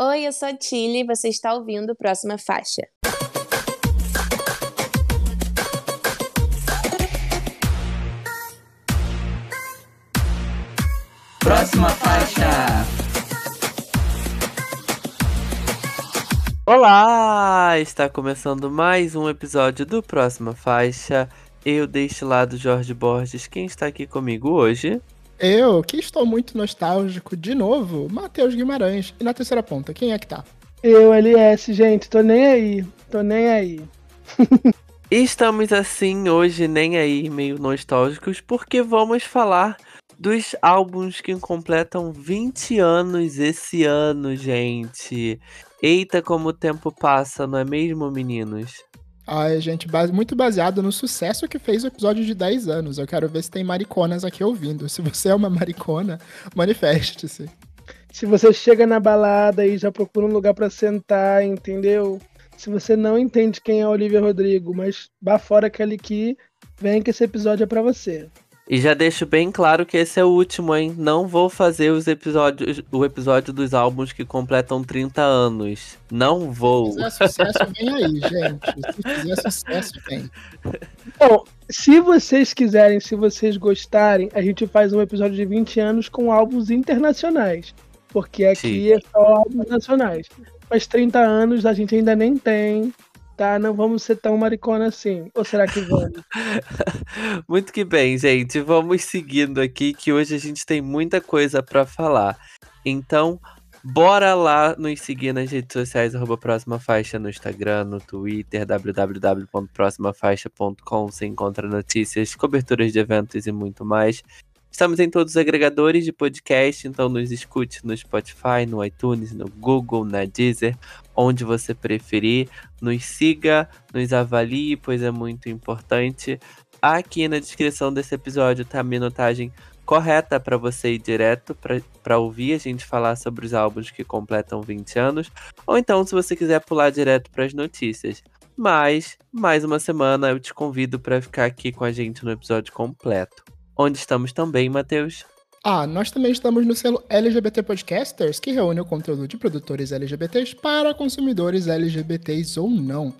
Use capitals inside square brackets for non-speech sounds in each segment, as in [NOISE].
Oi, eu sou a Tilly e você está ouvindo Próxima Faixa. Próxima faixa. Olá! Está começando mais um episódio do Próxima Faixa. Eu deste lado Jorge Borges. Quem está aqui comigo hoje? Eu, que estou muito nostálgico, de novo, Matheus Guimarães. E na terceira ponta, quem é que tá? Eu, LS, gente, tô nem aí. Tô nem aí. [LAUGHS] Estamos assim hoje, nem aí, meio nostálgicos, porque vamos falar dos álbuns que completam 20 anos esse ano, gente. Eita, como o tempo passa, não é mesmo, meninos? Ai, gente, base, muito baseado no sucesso que fez o episódio de 10 anos. Eu quero ver se tem mariconas aqui ouvindo. Se você é uma maricona, manifeste-se. Se você chega na balada e já procura um lugar para sentar, entendeu? Se você não entende quem é Olivia Rodrigo, mas vá fora Kelly Key, vem que esse episódio é para você. E já deixo bem claro que esse é o último, hein? Não vou fazer os episódios, o episódio dos álbuns que completam 30 anos. Não vou. Se fizer sucesso, vem aí, gente. Se fizer sucesso, vem. Bom, se vocês quiserem, se vocês gostarem, a gente faz um episódio de 20 anos com álbuns internacionais. Porque aqui Sim. é só álbuns nacionais. Mas 30 anos a gente ainda nem tem tá? Não vamos ser tão maricona assim. Ou será que vamos? [LAUGHS] Muito que bem, gente. Vamos seguindo aqui que hoje a gente tem muita coisa para falar. Então, bora lá nos seguir nas redes sociais, arroba Próxima Faixa no Instagram, no Twitter, www.proximafaixa.com. Você encontra notícias, coberturas de eventos e muito mais. Estamos em todos os agregadores de podcast, então nos escute no Spotify, no iTunes, no Google, na Deezer, onde você preferir. Nos siga, nos avalie, pois é muito importante. Aqui na descrição desse episódio tá a minutagem correta para você ir direto para ouvir a gente falar sobre os álbuns que completam 20 anos, ou então se você quiser pular direto para as notícias. Mas, mais uma semana, eu te convido para ficar aqui com a gente no episódio completo. Onde estamos também, Matheus? Ah, nós também estamos no selo LGBT Podcasters, que reúne o conteúdo de produtores LGBTs para consumidores LGBTs ou não.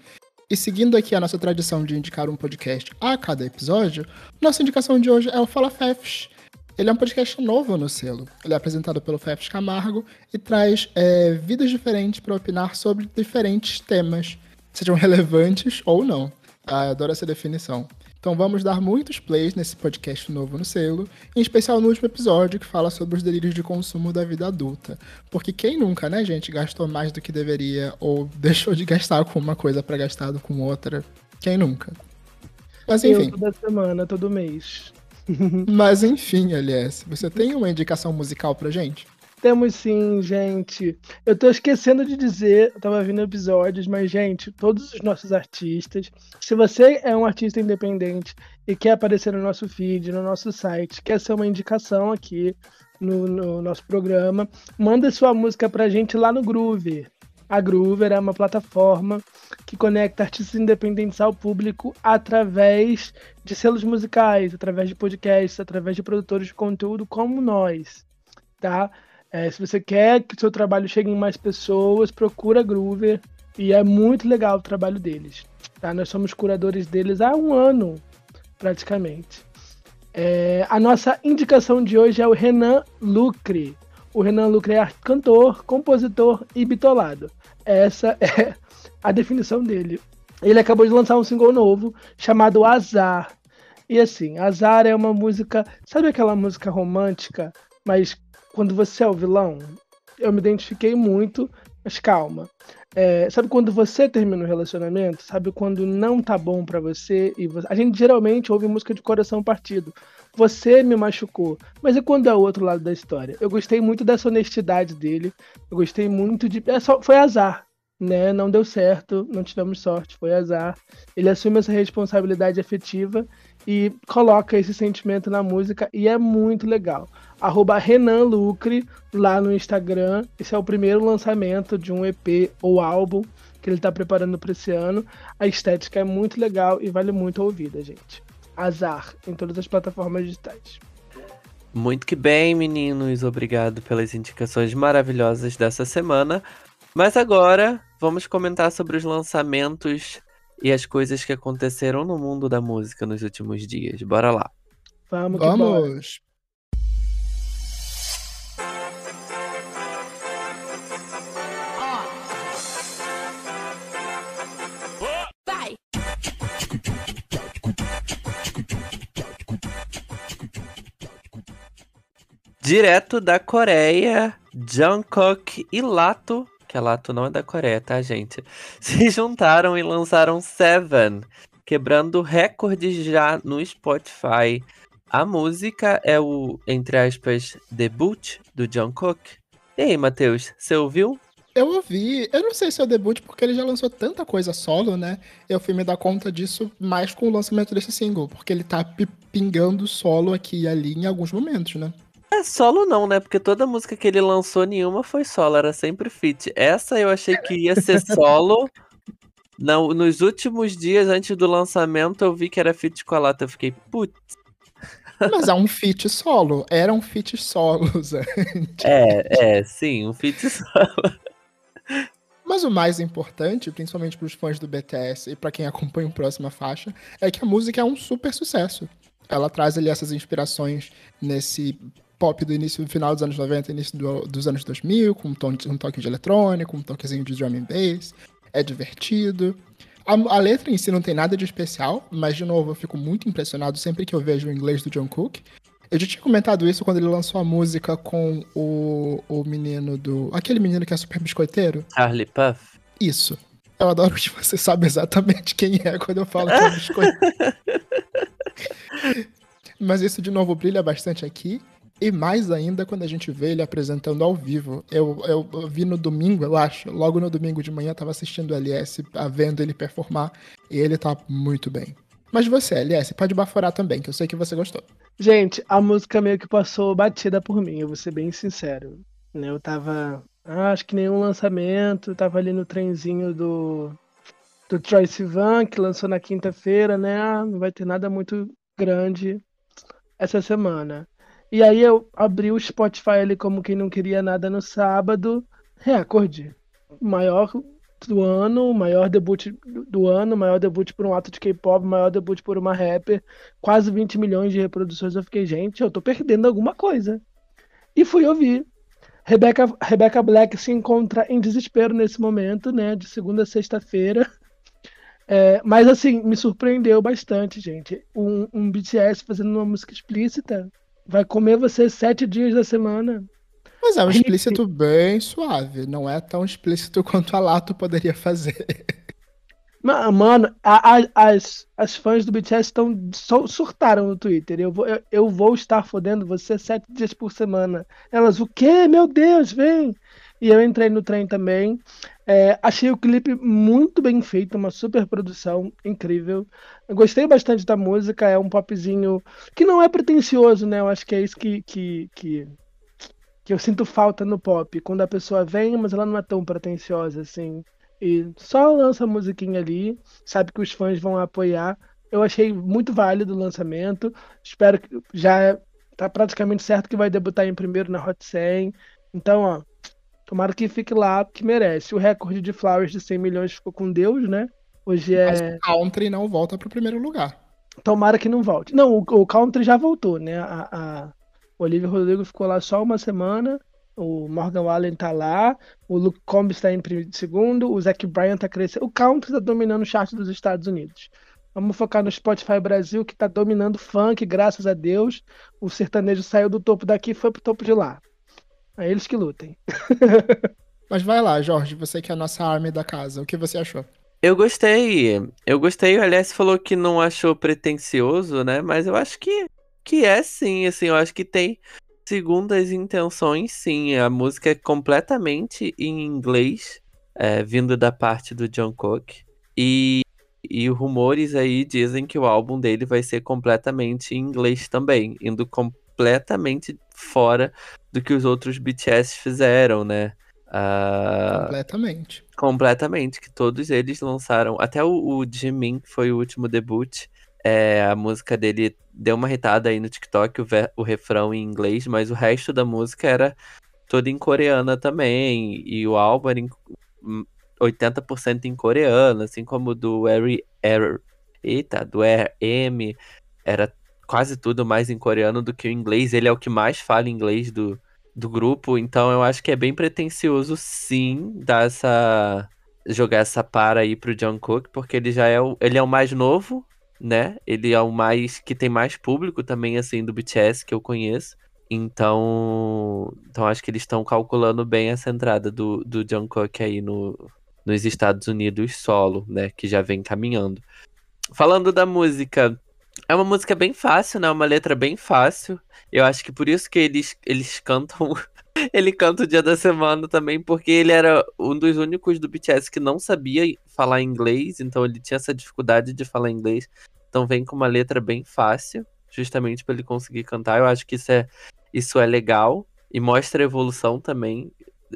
E seguindo aqui a nossa tradição de indicar um podcast a cada episódio, nossa indicação de hoje é o Fala Fefs. Ele é um podcast novo no selo. Ele é apresentado pelo Fefs Camargo e traz é, vidas diferentes para opinar sobre diferentes temas, sejam relevantes ou não. Ah, adoro essa definição. Então vamos dar muitos plays nesse podcast novo no selo, em especial no último episódio que fala sobre os delírios de consumo da vida adulta. Porque quem nunca, né, gente, gastou mais do que deveria ou [LAUGHS] deixou de gastar com uma coisa para gastar com outra? Quem nunca? Mas enfim. Eu toda semana, todo mês. [LAUGHS] Mas enfim, aliás, você tem uma indicação musical pra gente? Temos sim, gente. Eu tô esquecendo de dizer, eu tava vendo episódios, mas, gente, todos os nossos artistas, se você é um artista independente e quer aparecer no nosso feed, no nosso site, quer ser uma indicação aqui no, no nosso programa, manda sua música pra gente lá no Groover. A Groover é uma plataforma que conecta artistas independentes ao público através de selos musicais, através de podcasts, através de produtores de conteúdo como nós, tá? É, se você quer que o seu trabalho chegue em mais pessoas, procura Groover. E é muito legal o trabalho deles. Tá? Nós somos curadores deles há um ano, praticamente. É, a nossa indicação de hoje é o Renan Lucre. O Renan Lucre é cantor, compositor e bitolado. Essa [LAUGHS] é a definição dele. Ele acabou de lançar um single novo chamado Azar. E assim, Azar é uma música. Sabe aquela música romântica, mas quando você é o vilão, eu me identifiquei muito, mas calma. É, sabe quando você termina um relacionamento? Sabe quando não tá bom para você e você... a gente geralmente ouve música de coração partido. Você me machucou, mas e quando é o outro lado da história? Eu gostei muito dessa honestidade dele. Eu gostei muito de é só... foi azar, né? Não deu certo, não tivemos sorte, foi azar. Ele assume essa responsabilidade afetiva e coloca esse sentimento na música e é muito legal arroba Renan Lucre lá no Instagram. Esse é o primeiro lançamento de um EP ou álbum que ele está preparando para esse ano. A estética é muito legal e vale muito a ouvida, gente. Azar em todas as plataformas digitais. Muito que bem, meninos. Obrigado pelas indicações maravilhosas dessa semana. Mas agora vamos comentar sobre os lançamentos e as coisas que aconteceram no mundo da música nos últimos dias. Bora lá. Vamos, que bora. Vamos! Direto da Coreia, Jungkook e Lato, que a Lato não é da Coreia, tá, gente? [LAUGHS] Se juntaram e lançaram Seven, quebrando recordes já no Spotify. A música é o, entre aspas, debut do Jungkook. E aí, Matheus, você ouviu? Eu ouvi, eu não sei se é o debut, porque ele já lançou tanta coisa solo, né? Eu fui me dar conta disso mais com o lançamento desse single, porque ele tá pi- pingando solo aqui e ali em alguns momentos, né? É solo não, né? Porque toda música que ele lançou, nenhuma foi solo, era sempre feat. Essa eu achei que ia ser solo. Não, nos últimos dias antes do lançamento, eu vi que era feat com a Lata. Eu fiquei, putz. Mas é um feat solo, eram feats solos. [LAUGHS] é. É, é, sim, um feat [LAUGHS] solo. Mas o mais importante, principalmente para os fãs do BTS e para quem acompanha o próxima faixa, é que a música é um super sucesso. Ela traz ali essas inspirações nesse pop do início do final dos anos 90 início do- dos anos 2000, com um, tom- um toque de eletrônico, um toquezinho de drum and bass. É divertido. A, a letra em si não tem nada de especial, mas de novo eu fico muito impressionado sempre que eu vejo o inglês do John Cook. Eu já tinha comentado isso quando ele lançou a música com o, o menino do. Aquele menino que é super biscoiteiro. Charlie Puff. Isso. Eu adoro que você sabe exatamente quem é quando eu falo que é biscoito. [LAUGHS] Mas isso, de novo, brilha bastante aqui. E mais ainda quando a gente vê ele apresentando ao vivo. Eu, eu, eu vi no domingo, eu acho. Logo no domingo de manhã, tava assistindo o LS, vendo ele performar. E ele tá muito bem. Mas você, LS, pode baforar também, que eu sei que você gostou. Gente, a música meio que passou batida por mim, eu vou ser bem sincero. né? Eu tava. ah, acho que nenhum lançamento, tava ali no trenzinho do. Do Troy Sivan, que lançou na quinta-feira, né? Ah, não vai ter nada muito grande essa semana. E aí eu abri o Spotify ali como quem não queria nada no sábado. Recorde. Maior do ano, maior debut do- ano, maior debut por um ato de K-pop, maior debut por uma rapper quase 20 milhões de reproduções. Eu fiquei, gente, eu tô perdendo alguma coisa. E fui ouvir. Rebecca, Rebecca Black se encontra em desespero nesse momento, né? De segunda a sexta-feira. [LAUGHS] É, mas assim, me surpreendeu bastante, gente. Um, um BTS fazendo uma música explícita vai comer você sete dias da semana. Mas é um explícito bem suave. Não é tão explícito [LAUGHS] quanto a Lato poderia fazer. Ma- Mano, a- a- as, as fãs do BTS estão surtaram no Twitter. Eu vou, eu, eu vou estar fodendo você sete dias por semana. Elas, o quê? Meu Deus, vem! E eu entrei no trem também. É, achei o clipe muito bem feito, uma super produção incrível. Gostei bastante da música, é um popzinho que não é pretencioso, né? Eu acho que é isso que, que, que, que eu sinto falta no pop. Quando a pessoa vem, mas ela não é tão pretenciosa assim. E só lança a musiquinha ali, sabe que os fãs vão apoiar. Eu achei muito válido o lançamento. Espero que já tá praticamente certo que vai debutar em primeiro na Hot 100. Então, ó, tomara que fique lá, que merece. O recorde de Flowers de 100 milhões ficou com Deus, né? Hoje Mas é. o country não volta pro primeiro lugar. Tomara que não volte. Não, o, o Country já voltou, né? A, a o Olivia Rodrigo ficou lá só uma semana. O Morgan Wallen tá lá. O Luke Combs tá em segundo. O Zac Bryan tá crescendo. O Country tá dominando o chart dos Estados Unidos. Vamos focar no Spotify Brasil, que tá dominando o funk, graças a Deus. O sertanejo saiu do topo daqui e foi pro topo de lá. É eles que lutem. [LAUGHS] Mas vai lá, Jorge, você que é a nossa arma da casa. O que você achou? Eu gostei. Eu gostei. O Aliás falou que não achou pretencioso, né? Mas eu acho que, que é sim, assim. Eu acho que tem segundas intenções, sim. A música é completamente em inglês, é, vindo da parte do John Cook. E, e rumores aí dizem que o álbum dele vai ser completamente em inglês também, indo completamente fora do que os outros BTS fizeram, né? Ah, Completamente. Completamente, que todos eles lançaram. Até o, o Jimin, que foi o último debut. é, a música dele deu uma hitada aí no TikTok, o, o refrão em inglês, mas o resto da música era toda em coreana também. E o álbum era em, 80% em coreano, assim como o do Harry, Harry eita, do M era quase tudo mais em coreano do que o inglês. Ele é o que mais fala inglês do, do grupo, então eu acho que é bem pretencioso sim dar essa jogar essa para aí pro Jungkook, porque ele já é o, ele é o mais novo, né? Ele é o mais que tem mais público também assim do BTS que eu conheço. Então, então acho que eles estão calculando bem essa entrada do, do Jungkook aí no, nos Estados Unidos solo, né? Que já vem caminhando. Falando da música, é uma música bem fácil, né? Uma letra bem fácil. Eu acho que por isso que eles, eles cantam. [LAUGHS] ele canta o dia da semana também, porque ele era um dos únicos do BTS que não sabia falar inglês, então ele tinha essa dificuldade de falar inglês. Então vem com uma letra bem fácil, justamente para ele conseguir cantar. Eu acho que isso é, isso é legal e mostra a evolução também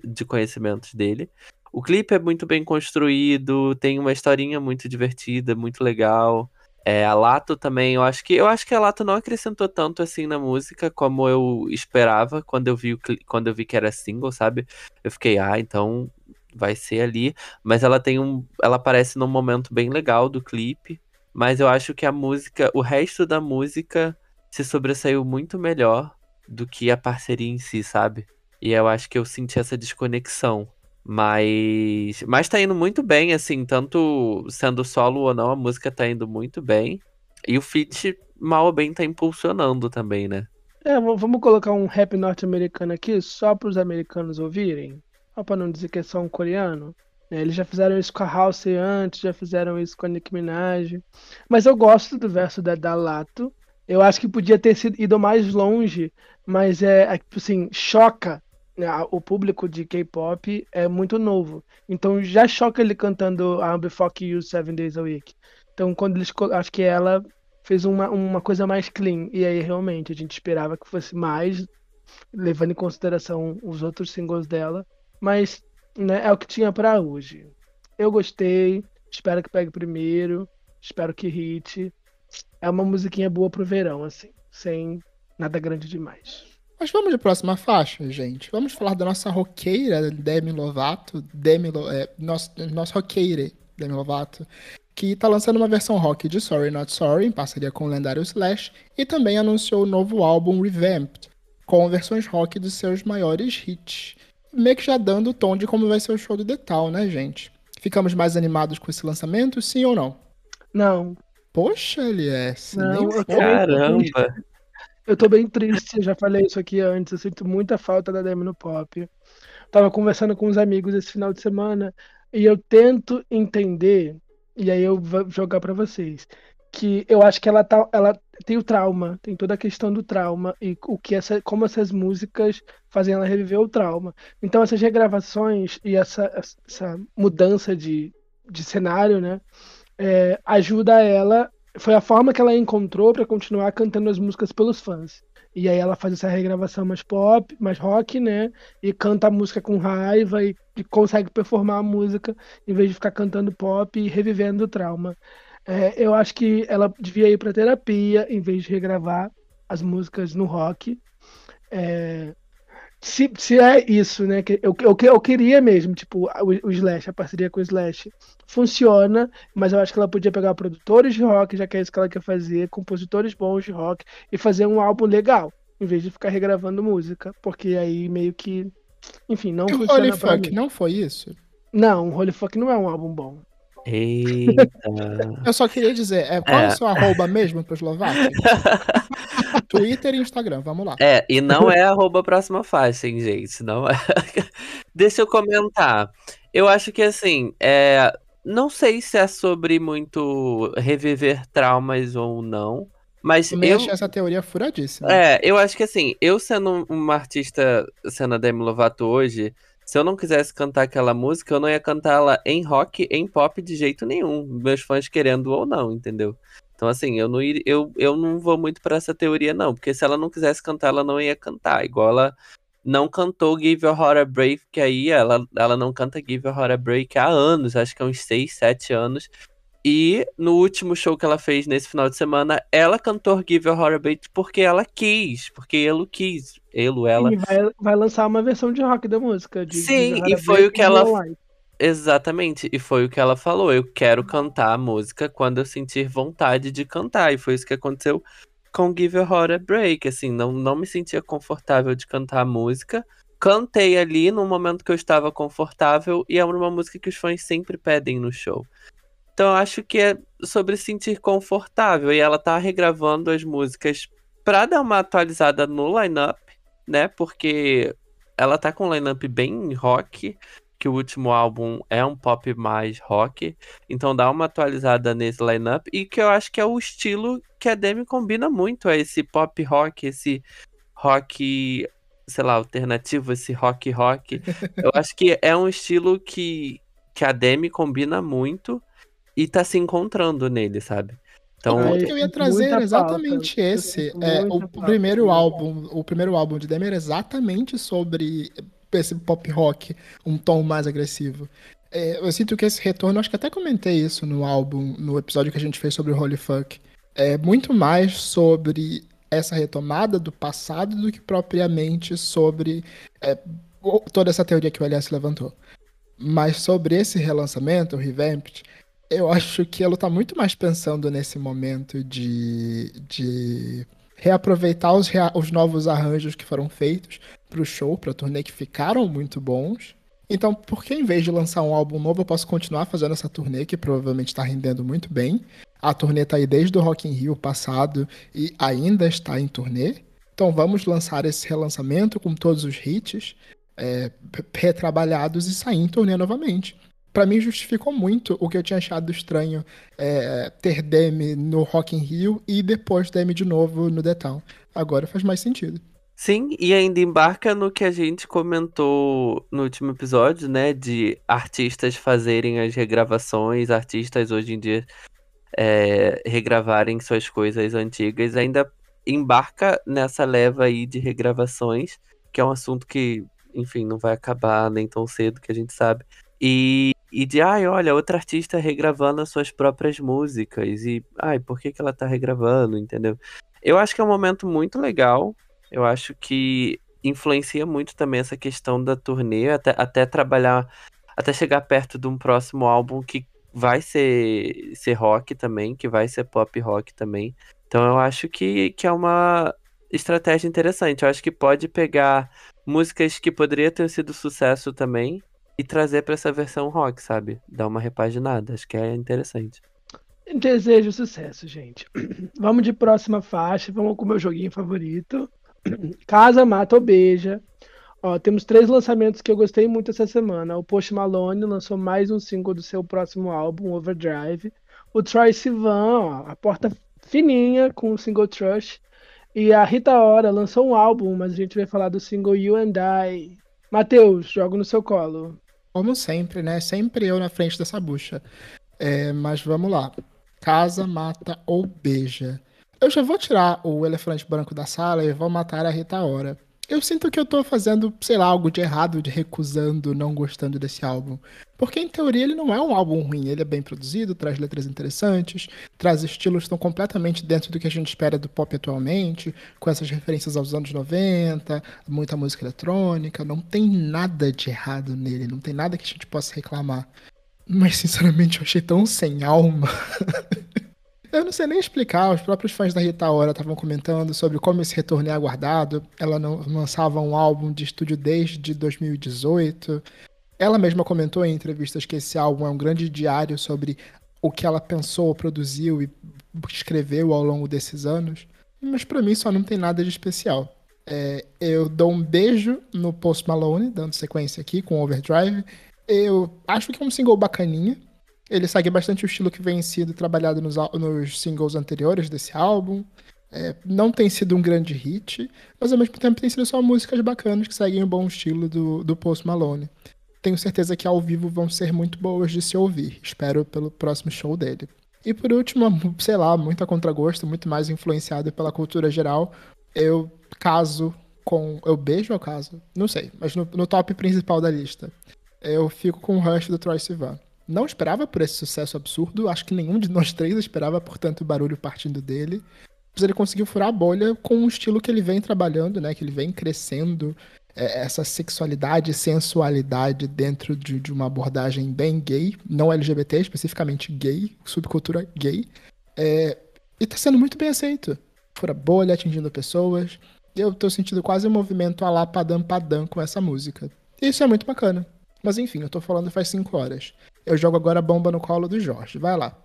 de conhecimentos dele. O clipe é muito bem construído, tem uma historinha muito divertida, muito legal. É, a Lato também, eu acho que eu acho que a Lato não acrescentou tanto assim na música como eu esperava quando eu vi quando eu vi que era single, sabe? Eu fiquei, ah, então vai ser ali, mas ela tem um, ela aparece num momento bem legal do clipe, mas eu acho que a música, o resto da música se sobressaiu muito melhor do que a parceria em si, sabe? E eu acho que eu senti essa desconexão. Mas, mas tá indo muito bem, assim, tanto sendo solo ou não, a música tá indo muito bem. E o feat, mal ou bem, tá impulsionando também, né? É, vamos colocar um rap norte-americano aqui, só para os americanos ouvirem. Só pra não dizer que é só um coreano. É, eles já fizeram isso com a House antes, já fizeram isso com a Nicki Minaj. Mas eu gosto do verso da Dalato. Eu acho que podia ter sido ido mais longe, mas é, é tipo assim, choca o público de K-pop é muito novo. Então já choca ele cantando Be Fuck You Seven Days a Week. Então quando eles. Acho que ela fez uma, uma coisa mais clean. E aí realmente a gente esperava que fosse mais, levando em consideração os outros singles dela. Mas né, é o que tinha para hoje. Eu gostei. Espero que pegue primeiro. Espero que hit. É uma musiquinha boa pro verão, assim. Sem nada grande demais. Mas vamos de próxima faixa, gente. Vamos falar da nossa roqueira Demi Lovato, Demi Lo, é, nosso, nosso roqueira Demi Lovato, que está lançando uma versão rock de Sorry Not Sorry, em parceria com o lendário Slash, e também anunciou o novo álbum Revamped, com versões rock dos seus maiores hits. Meio que já dando o tom de como vai ser o show do Detal, né, gente? Ficamos mais animados com esse lançamento, sim ou não? Não. Poxa, LS. Não, nem Caramba! Eu tô bem triste, já falei isso aqui antes, eu sinto muita falta da Demi no pop. Tava conversando com uns amigos esse final de semana e eu tento entender, e aí eu vou jogar para vocês, que eu acho que ela tá, ela tem o trauma, tem toda a questão do trauma e o que essa, como essas músicas fazem ela reviver o trauma. Então essas regravações e essa, essa mudança de, de cenário, né, é, ajuda ela foi a forma que ela encontrou para continuar cantando as músicas pelos fãs. E aí ela faz essa regravação mais pop, mais rock, né? E canta a música com raiva e, e consegue performar a música em vez de ficar cantando pop e revivendo o trauma. É, eu acho que ela devia ir para terapia em vez de regravar as músicas no rock. É, se, se é isso, né? Que eu, eu, eu queria mesmo, tipo, o, o Slash, a parceria com o Slash funciona, mas eu acho que ela podia pegar produtores de rock, já que é isso que ela quer fazer, compositores bons de rock, e fazer um álbum legal, em vez de ficar regravando música, porque aí meio que. Enfim, não funciona. Holy Fuck não foi isso? Não, Holy Fuck não é um álbum bom. Eita. Eu só queria dizer, é, qual é, o seu arroba mesmo para Eslováquia? [LAUGHS] Twitter e Instagram, vamos lá. É, e não é arroba próxima faixa, hein, gente? Não é... [LAUGHS] Deixa eu comentar. Eu acho que assim, é... não sei se é sobre muito reviver traumas ou não. Mas eu achei essa teoria furadíssima. É, eu acho que assim, eu sendo uma artista, sendo a Demi Lovato hoje, se eu não quisesse cantar aquela música, eu não ia cantá-la em rock, em pop de jeito nenhum. Meus fãs querendo ou não, entendeu? Então, assim, eu não, ir, eu, eu não vou muito para essa teoria, não. Porque se ela não quisesse cantar, ela não ia cantar. Igual ela não cantou Give Your Heart a Break, que aí ela, ela não canta Give Your Heart a Break há anos, acho que há uns 6, 7 anos. E no último show que ela fez nesse final de semana, ela cantou Give Your Heart a Break porque ela quis, porque ele quis, ele, ela. E vai, vai lançar uma versão de rock da música. Sim, e foi o que ela. Exatamente, e foi o que ela falou. Eu quero cantar a música quando eu sentir vontade de cantar. E foi isso que aconteceu com Give Your Heart a Break. Assim, não, não me sentia confortável de cantar a música. Cantei ali no momento que eu estava confortável, e é uma música que os fãs sempre pedem no show. Então eu acho que é sobre sentir confortável. E ela tá regravando as músicas pra dar uma atualizada no line-up, né? Porque ela tá com um line-up bem rock que o último álbum é um pop mais rock, então dá uma atualizada nesse lineup e que eu acho que é o estilo que a Demi combina muito, é esse pop rock, esse rock, sei lá, alternativo, esse rock rock. [LAUGHS] eu acho que é um estilo que, que a Demi combina muito e tá se encontrando nele, sabe? Então, o que eu ia trazer era exatamente falta. esse. É, o falta. primeiro álbum, o primeiro álbum de Demi era exatamente sobre esse pop rock, um tom mais agressivo. É, eu sinto que esse retorno, acho que até comentei isso no álbum, no episódio que a gente fez sobre o Holy Fuck. É muito mais sobre essa retomada do passado do que propriamente sobre é, toda essa teoria que o LS levantou. Mas sobre esse relançamento, o Revamped, eu acho que ela tá muito mais pensando nesse momento de, de reaproveitar os, rea os novos arranjos que foram feitos pro show, pra turnê, que ficaram muito bons. Então, por que em vez de lançar um álbum novo, eu posso continuar fazendo essa turnê, que provavelmente está rendendo muito bem. A turnê tá aí desde o Rock in Rio passado e ainda está em turnê. Então vamos lançar esse relançamento com todos os hits é, retrabalhados e sair em turnê novamente. Para mim justificou muito o que eu tinha achado estranho é, ter Demi no Rock in Rio e depois Demi de novo no The Town. Agora faz mais sentido. Sim, e ainda embarca no que a gente comentou no último episódio, né? De artistas fazerem as regravações, artistas hoje em dia é, regravarem suas coisas antigas. Ainda embarca nessa leva aí de regravações, que é um assunto que, enfim, não vai acabar nem tão cedo, que a gente sabe. E, e de, ai, olha, outra artista regravando as suas próprias músicas. E, ai, por que, que ela tá regravando, entendeu? Eu acho que é um momento muito legal eu acho que influencia muito também essa questão da turnê, até, até trabalhar, até chegar perto de um próximo álbum que vai ser, ser rock também, que vai ser pop rock também. Então eu acho que, que é uma estratégia interessante. Eu acho que pode pegar músicas que poderiam ter sido sucesso também e trazer para essa versão rock, sabe? Dar uma repaginada. Acho que é interessante. Desejo sucesso, gente. [CLEARS THROAT] Vamos de próxima faixa. Vamos com o meu joguinho favorito. [CLEARS THROAT] Casa, Mata ou Beija. Ó, temos três lançamentos que eu gostei muito essa semana. O Post Malone lançou mais um single do seu próximo álbum, Overdrive. O Troy Sivan, ó, a porta fininha com o single Trush. E a Rita Ora lançou um álbum, mas a gente vai falar do single You and I. Matheus, jogo no seu colo. Como sempre, né? Sempre eu na frente dessa bucha. É, mas vamos lá. Casa, mata ou beija. Eu já vou tirar o elefante branco da sala e vou matar a Rita Ora. Eu sinto que eu tô fazendo, sei lá, algo de errado, de recusando, não gostando desse álbum. Porque, em teoria, ele não é um álbum ruim. Ele é bem produzido, traz letras interessantes, traz estilos que estão completamente dentro do que a gente espera do pop atualmente, com essas referências aos anos 90, muita música eletrônica. Não tem nada de errado nele, não tem nada que a gente possa reclamar. Mas, sinceramente, eu achei tão sem alma. [LAUGHS] Eu não sei nem explicar, os próprios fãs da Rita Ora estavam comentando sobre como esse retorno é aguardado. Ela não lançava um álbum de estúdio desde 2018. Ela mesma comentou em entrevistas que esse álbum é um grande diário sobre o que ela pensou, produziu e escreveu ao longo desses anos. Mas para mim só não tem nada de especial. É, eu dou um beijo no Post Malone, dando sequência aqui com Overdrive. Eu acho que é um single bacaninha. Ele segue bastante o estilo que vem sido trabalhado nos, nos singles anteriores desse álbum. É, não tem sido um grande hit, mas ao mesmo tempo tem sido só músicas bacanas que seguem o bom estilo do, do Post Malone. Tenho certeza que ao vivo vão ser muito boas de se ouvir. Espero pelo próximo show dele. E por último, [LAUGHS] sei lá, muito a contragosto, muito mais influenciado pela cultura geral, eu caso com. Eu beijo ou caso? Não sei, mas no, no top principal da lista. Eu fico com o Rush do Troy Sivan. Não esperava por esse sucesso absurdo, acho que nenhum de nós três esperava por tanto barulho partindo dele. Mas ele conseguiu furar a bolha com o estilo que ele vem trabalhando, né? Que ele vem crescendo. é, essa sexualidade e sensualidade dentro de, de, uma abordagem bem gay, não LGBT, especificamente gay, subcultura gay. É, e tá sendo muito bem aceito. Fura bolha, atingindo pessoas. Eu tô sentindo quase um movimento a lá padam padam com essa música. Isso é muito bacana. Mas enfim, eu tô falando faz cinco horas. Eu jogo agora a bomba no colo do Jorge. Vai lá.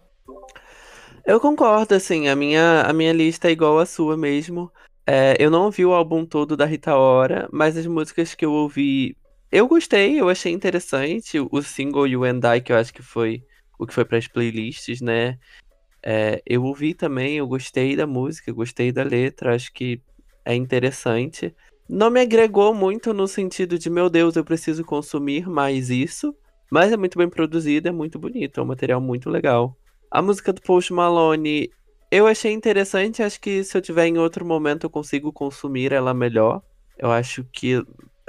Eu concordo, assim, a minha, a minha lista é igual à sua mesmo. É, eu não ouvi o álbum todo da Rita Ora, mas as músicas que eu ouvi, eu gostei, eu achei interessante. O single You and I, que eu acho que foi o que foi para as playlists, né? É, eu ouvi também, eu gostei da música, gostei da letra, acho que é interessante. Não me agregou muito no sentido de, meu Deus, eu preciso consumir mais isso, mas é muito bem produzido, é muito bonito, é um material muito legal. A música do Post Malone, eu achei interessante, acho que se eu tiver em outro momento eu consigo consumir ela melhor. Eu acho que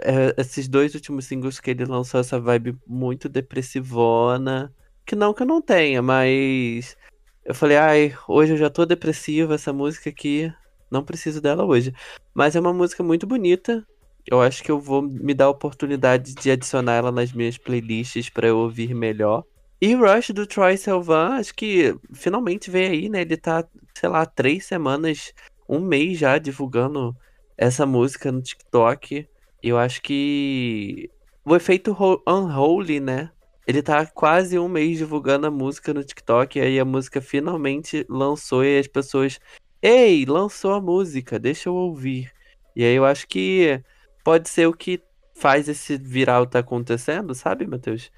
é, esses dois últimos singles que ele lançou, essa vibe muito depressivona. Que não que eu não tenha, mas eu falei, ai, hoje eu já tô depressiva, essa música aqui, não preciso dela hoje. Mas é uma música muito bonita. Eu acho que eu vou me dar a oportunidade de adicionar ela nas minhas playlists para eu ouvir melhor. E Rush do Troy Sivan, acho que finalmente veio aí, né? Ele tá, sei lá, três semanas, um mês já divulgando essa música no TikTok. Eu acho que o efeito Unholy, né? Ele tá quase um mês divulgando a música no TikTok, e aí a música finalmente lançou e as pessoas. Ei, lançou a música, deixa eu ouvir. E aí eu acho que pode ser o que faz esse viral tá acontecendo, sabe, Matheus?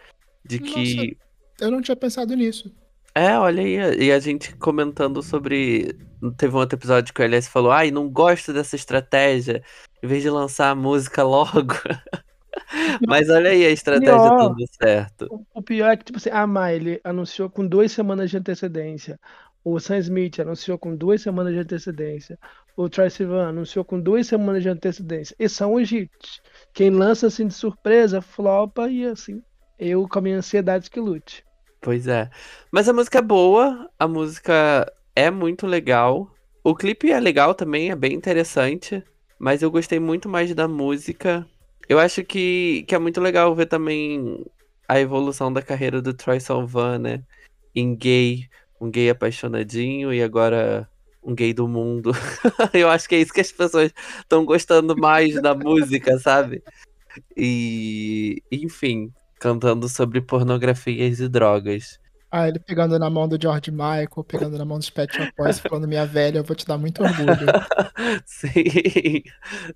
De que. Nossa eu não tinha pensado nisso. É, olha aí, e a gente comentando sobre. Teve um outro episódio que o LS falou: ai, não gosto dessa estratégia, em vez de lançar a música logo. [LAUGHS] Mas olha aí a estratégia pior, dando certo. O pior é que, tipo assim, a Miley anunciou com duas semanas de antecedência. O Sam Smith anunciou com duas semanas de antecedência. O Troy Sivan anunciou com duas semanas de antecedência. E são os hits. Quem lança assim de surpresa, flopa e assim. Eu com a minha ansiedade que lute. Pois é. Mas a música é boa, a música é muito legal. O clipe é legal também, é bem interessante. Mas eu gostei muito mais da música. Eu acho que, que é muito legal ver também a evolução da carreira do Troy Salvan, né? Em gay, um gay apaixonadinho e agora um gay do mundo. [LAUGHS] eu acho que é isso que as pessoas estão gostando mais da música, sabe? E, enfim, cantando sobre pornografias e drogas. Ah, ele pegando na mão do George Michael, pegando na mão dos Pet Shop Boys, falando minha velha, eu vou te dar muito orgulho. [LAUGHS] Sim.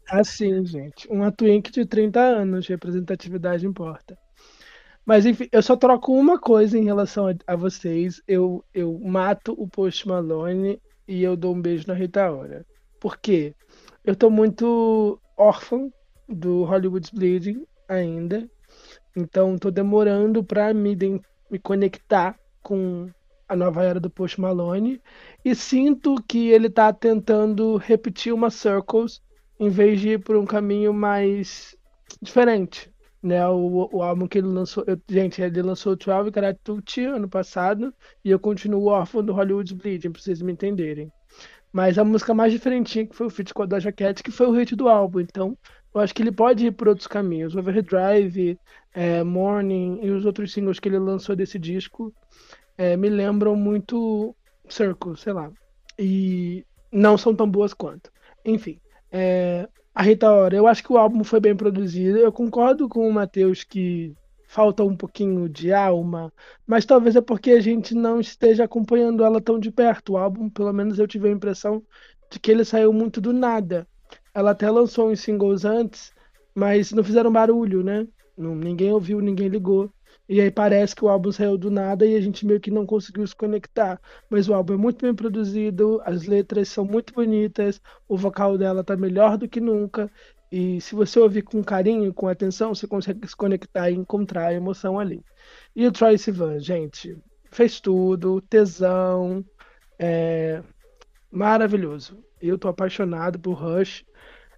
Assim, gente. Uma twink de 30 anos, representatividade importa. Mas enfim, eu só troco uma coisa em relação a, a vocês. Eu, eu mato o Post Malone e eu dou um beijo na Rita Ora. Por quê? Eu tô muito órfão do Hollywood's Bleeding ainda. Então, tô demorando para me, me conectar com a nova era do Post Malone e sinto que ele tá tentando repetir uma Circles em vez de ir por um caminho mais diferente. Né, o, o álbum que ele lançou, eu, gente, ele lançou 12 Karate Tutti ano passado e eu continuo órfão do Hollywood Bleeding, pra vocês me entenderem. Mas a música mais diferentinha que foi o feat com a Doja Cat, que foi o hit do álbum. Então, eu acho que ele pode ir por outros caminhos. Overdrive, é, Morning e os outros singles que ele lançou desse disco é, me lembram muito Circle, sei lá. E não são tão boas quanto. Enfim, é, a Rita Ora, eu acho que o álbum foi bem produzido. Eu concordo com o Matheus que falta um pouquinho de alma, mas talvez é porque a gente não esteja acompanhando ela tão de perto. O álbum, pelo menos eu tive a impressão de que ele saiu muito do nada. Ela até lançou uns singles antes, mas não fizeram barulho, né? Ninguém ouviu, ninguém ligou. E aí parece que o álbum saiu do nada e a gente meio que não conseguiu se conectar. Mas o álbum é muito bem produzido, as letras são muito bonitas, o vocal dela tá melhor do que nunca. E se você ouvir com carinho, com atenção, você consegue se conectar e encontrar a emoção ali. E o Troy Sivan, gente, fez tudo, tesão, é maravilhoso. Eu tô apaixonado por Rush.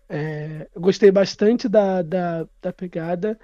É, gostei bastante da, da, da, pegada.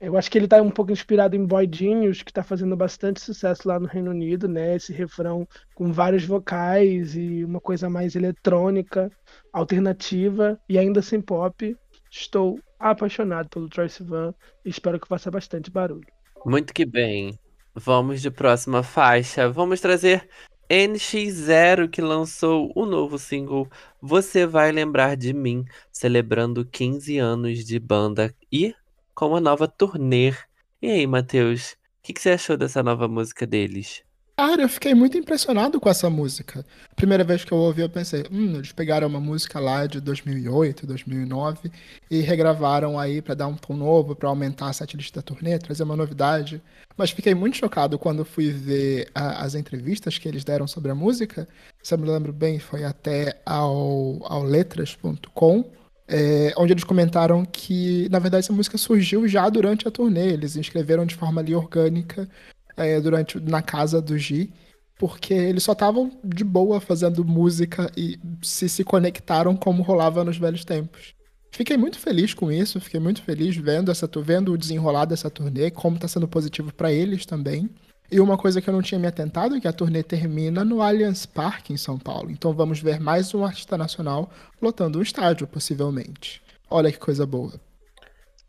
Eu acho que ele está um pouco inspirado em Boy Genius, que está fazendo bastante sucesso lá no Reino Unido, né? Esse refrão com vários vocais e uma coisa mais eletrônica, alternativa e ainda sem pop. Estou apaixonado pelo Troy Sivan e espero que faça bastante barulho. Muito que bem. Vamos de próxima faixa. Vamos trazer NX0 que lançou o novo single Você Vai Lembrar de Mim, celebrando 15 anos de banda e com uma nova turnê. E aí, Matheus, o que, que você achou dessa nova música deles? Cara, eu fiquei muito impressionado com essa música. Primeira vez que eu ouvi, eu pensei, hum, eles pegaram uma música lá de 2008, 2009 e regravaram aí pra dar um tom novo, pra aumentar a setlist da turnê, trazer uma novidade. Mas fiquei muito chocado quando fui ver a, as entrevistas que eles deram sobre a música. Se eu me lembro bem, foi até ao, ao letras.com. É, onde eles comentaram que, na verdade, essa música surgiu já durante a turnê. Eles escreveram de forma ali orgânica é, durante na casa do Gi, porque eles só estavam de boa fazendo música e se se conectaram como rolava nos velhos tempos. Fiquei muito feliz com isso, fiquei muito feliz vendo essa vendo o desenrolar dessa turnê, como está sendo positivo para eles também. E uma coisa que eu não tinha me atentado é que a turnê termina no Allianz Parque em São Paulo. Então vamos ver mais um artista nacional lotando um estádio, possivelmente. Olha que coisa boa.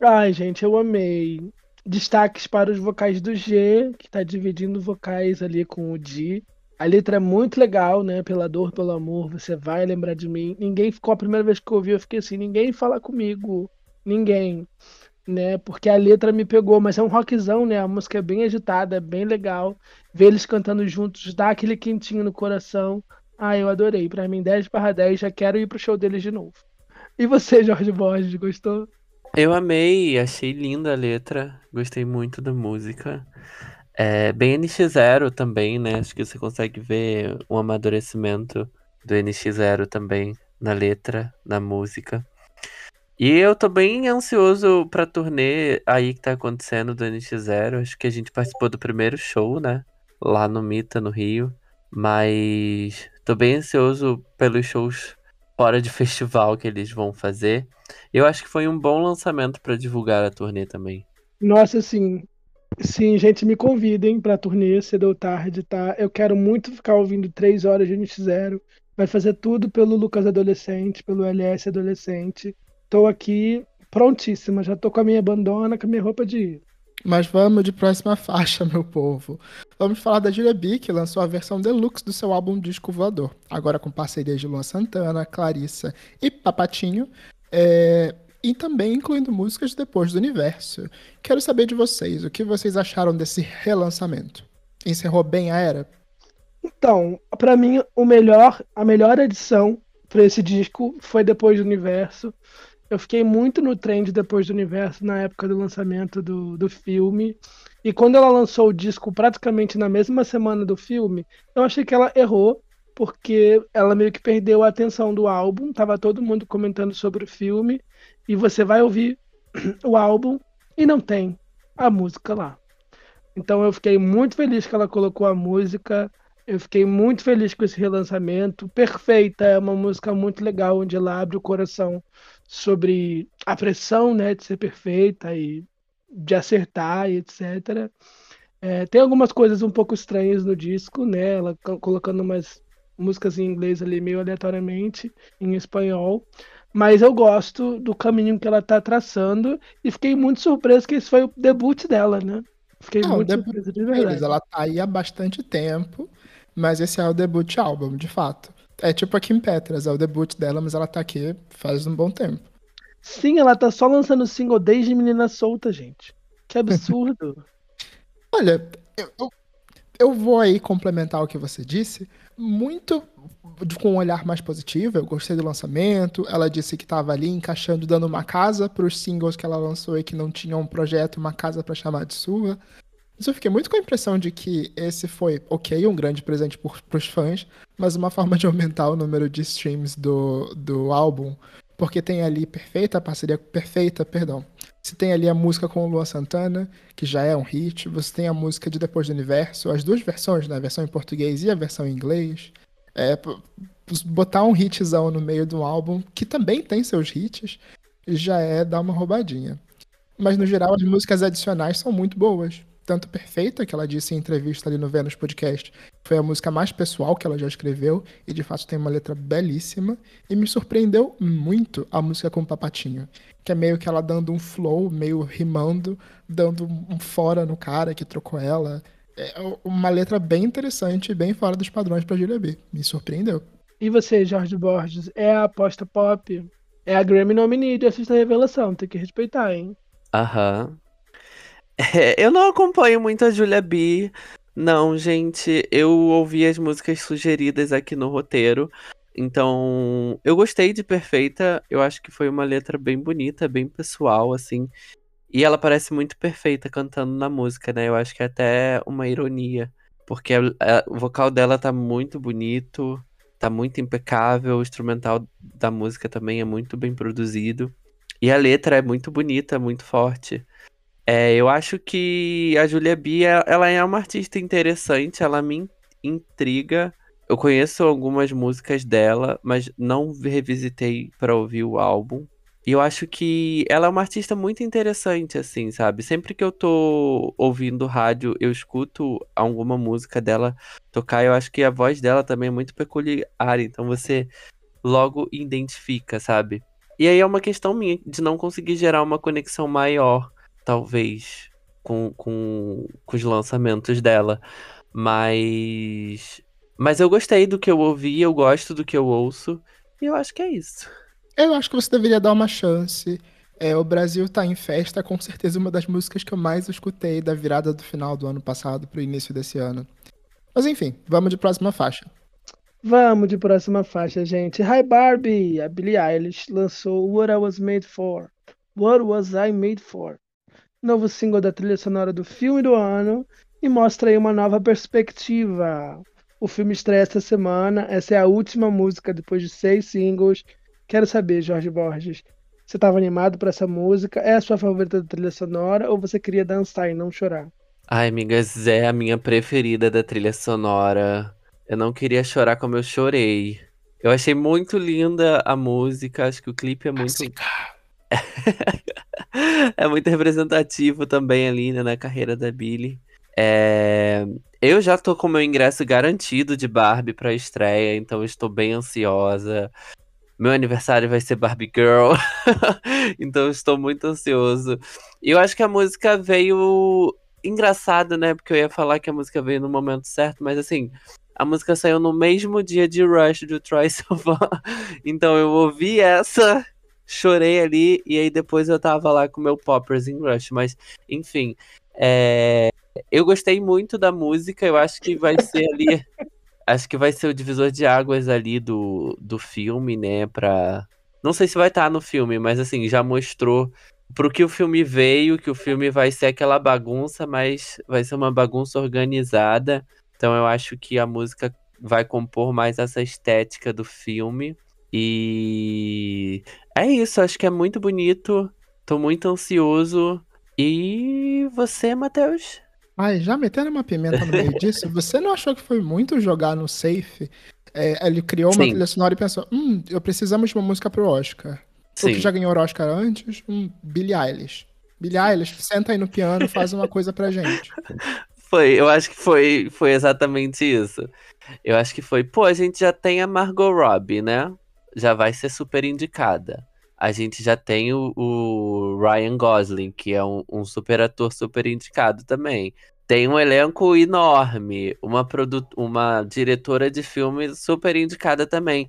Ai, gente, eu amei. Destaques para os vocais do G, que está dividindo vocais ali com o Di. A letra é muito legal, né? Pela dor, pelo amor, você vai lembrar de mim. Ninguém ficou a primeira vez que eu ouvi, eu fiquei assim, ninguém fala comigo. Ninguém. Né? Porque a letra me pegou, mas é um rockzão, né? A música é bem agitada, é bem legal. Ver eles cantando juntos dá aquele quentinho no coração. Ah, eu adorei. Para mim, 10 para 10, já quero ir pro show deles de novo. E você, [LAUGHS] Jorge Borges, gostou? Eu amei, achei linda a letra, gostei muito da música. É, bem NX0 também, né? Acho que você consegue ver o amadurecimento do NX0 também na letra, na música. E eu tô bem ansioso pra turnê aí que tá acontecendo do NX0. Acho que a gente participou do primeiro show, né? Lá no Mita, no Rio. Mas tô bem ansioso pelos shows fora de [LAUGHS] festival que eles vão fazer. Eu acho que foi um bom lançamento para divulgar a turnê também. Nossa, sim. Sim, gente, me convidem pra turnê cedo ou tarde, tá? Eu quero muito ficar ouvindo três horas de NX0. Vai fazer tudo pelo Lucas Adolescente, pelo LS Adolescente. Tô aqui prontíssima, já tô com a minha bandona, com a minha roupa de ir. Mas vamos de próxima faixa, meu povo. Vamos falar da Julia B, que lançou a versão deluxe do seu álbum Disco Voador. Agora com parcerias de Luan Santana, Clarissa e Papatinho. É... E também incluindo músicas depois do universo. Quero saber de vocês, o que vocês acharam desse relançamento? Encerrou bem a era? Então, pra mim, o melhor, a melhor edição pra esse disco foi depois do universo. Eu fiquei muito no trend depois do universo na época do lançamento do, do filme. E quando ela lançou o disco praticamente na mesma semana do filme, eu achei que ela errou, porque ela meio que perdeu a atenção do álbum. Tava todo mundo comentando sobre o filme. E você vai ouvir [CLEARS THROAT] o álbum e não tem a música lá. Então eu fiquei muito feliz que ela colocou a música. Eu fiquei muito feliz com esse relançamento. Perfeita, é uma música muito legal, onde ela abre o coração sobre a pressão né, de ser perfeita e de acertar e etc. É, tem algumas coisas um pouco estranhas no disco, né? Ela colocando umas músicas em inglês ali meio aleatoriamente, em espanhol. Mas eu gosto do caminho que ela está traçando e fiquei muito surpreso que esse foi o debut dela, né? Fiquei Não, muito surpreso de verdade. Ela tá aí há bastante tempo, mas esse é o debut álbum, de fato. É tipo a Kim Petras, é o debut dela, mas ela tá aqui faz um bom tempo. Sim, ela tá só lançando single desde Menina Solta, gente. Que absurdo. [LAUGHS] Olha, eu, eu, vou aí complementar o que você disse, muito com um olhar mais positivo. Eu gostei do lançamento. Ela disse que estava ali encaixando, dando uma casa para os singles que ela lançou e que não tinham um projeto, uma casa para chamar de sua. Mas eu fiquei muito com a impressão de que esse foi, ok, um grande presente para os fãs, mas uma forma de aumentar o número de streams do, do álbum, porque tem ali perfeita, a parceria perfeita, perdão. Você tem ali a música com o Luan Santana, que já é um hit. Você tem a música de Depois do Universo, as duas versões, né? A versão em português e a versão em inglês. É, botar um hitzão no meio do álbum, que também tem seus hits, já é dar uma roubadinha. Mas no geral, as músicas adicionais são muito boas. Tanto perfeita, que ela disse em entrevista ali no Vênus Podcast, foi a música mais pessoal que ela já escreveu, e de fato tem uma letra belíssima, e me surpreendeu muito a música com o Papatinho, que é meio que ela dando um flow, meio rimando, dando um fora no cara que trocou ela. É uma letra bem interessante, bem fora dos padrões pra Julia B. Me surpreendeu. E você, Jorge Borges, é a aposta pop? É a Grammy nominee de Assista Revelação, tem que respeitar, hein? Aham. É, eu não acompanho muito a Julia B. Não, gente, eu ouvi as músicas sugeridas aqui no roteiro. Então, eu gostei de Perfeita. Eu acho que foi uma letra bem bonita, bem pessoal, assim. E ela parece muito perfeita cantando na música, né? Eu acho que é até uma ironia. Porque a, a, o vocal dela tá muito bonito, tá muito impecável. O instrumental da música também é muito bem produzido. E a letra é muito bonita, muito forte. É, eu acho que a Julia Bia, ela é uma artista interessante, ela me intriga. Eu conheço algumas músicas dela, mas não revisitei para ouvir o álbum. E eu acho que ela é uma artista muito interessante, assim, sabe? Sempre que eu tô ouvindo rádio, eu escuto alguma música dela tocar. Eu acho que a voz dela também é muito peculiar, então você logo identifica, sabe? E aí é uma questão minha de não conseguir gerar uma conexão maior talvez, com, com, com os lançamentos dela. Mas. Mas eu gostei do que eu ouvi, eu gosto do que eu ouço. E eu acho que é isso. Eu acho que você deveria dar uma chance. É, o Brasil tá em festa, com certeza uma das músicas que eu mais escutei da virada do final do ano passado pro início desse ano. Mas enfim, vamos de próxima faixa. Vamos de próxima faixa, gente. Hi Barbie! A Billie Eilish lançou What I Was Made For. What Was I Made For? Novo single da trilha sonora do filme do ano e mostra aí uma nova perspectiva. O filme estreia esta semana, essa é a última música depois de seis singles. Quero saber, Jorge Borges, você estava animado para essa música? É a sua favorita da trilha sonora ou você queria dançar e não chorar? Ai, amigas, é a minha preferida da trilha sonora. Eu não queria chorar como eu chorei. Eu achei muito linda a música, acho que o clipe é muito. [LAUGHS] é muito representativo também ali né, na carreira da Billy. É... Eu já tô com meu ingresso garantido de Barbie pra estreia, então estou bem ansiosa. Meu aniversário vai ser Barbie Girl, [LAUGHS] então estou muito ansioso. E eu acho que a música veio engraçado, né? Porque eu ia falar que a música veio no momento certo, mas assim, a música saiu no mesmo dia de Rush do Troy [LAUGHS] Sivan. Então eu ouvi essa chorei ali e aí depois eu tava lá com meu Poppers in Rush. Mas, enfim, é... eu gostei muito da música, eu acho que vai ser ali. [LAUGHS] acho que vai ser o divisor de águas ali do, do filme, né? Pra. Não sei se vai estar tá no filme, mas assim, já mostrou pro que o filme veio, que o filme vai ser aquela bagunça, mas vai ser uma bagunça organizada. Então eu acho que a música vai compor mais essa estética do filme. E é isso, acho que é muito bonito. Tô muito ansioso. E você, Matheus? Ai, já metendo uma pimenta no meio [LAUGHS] disso, você não achou que foi muito jogar no safe? É, ele criou uma Sim. trilha sonora e pensou: hum, eu precisamos de uma música pro Oscar. Sim. O que já ganhou o Oscar antes? Um Billie Eilish. Billie Eilish, senta aí no piano e faz uma coisa pra gente. [LAUGHS] Foi, eu acho que foi, foi exatamente isso. Eu acho que foi, pô, a gente já tem a Margot Robbie, né? Já vai ser super indicada. A gente já tem o, o Ryan Gosling, que é um, um, super ator super indicado também. Tem um elenco enorme, uma, uma diretora de filme super indicada também.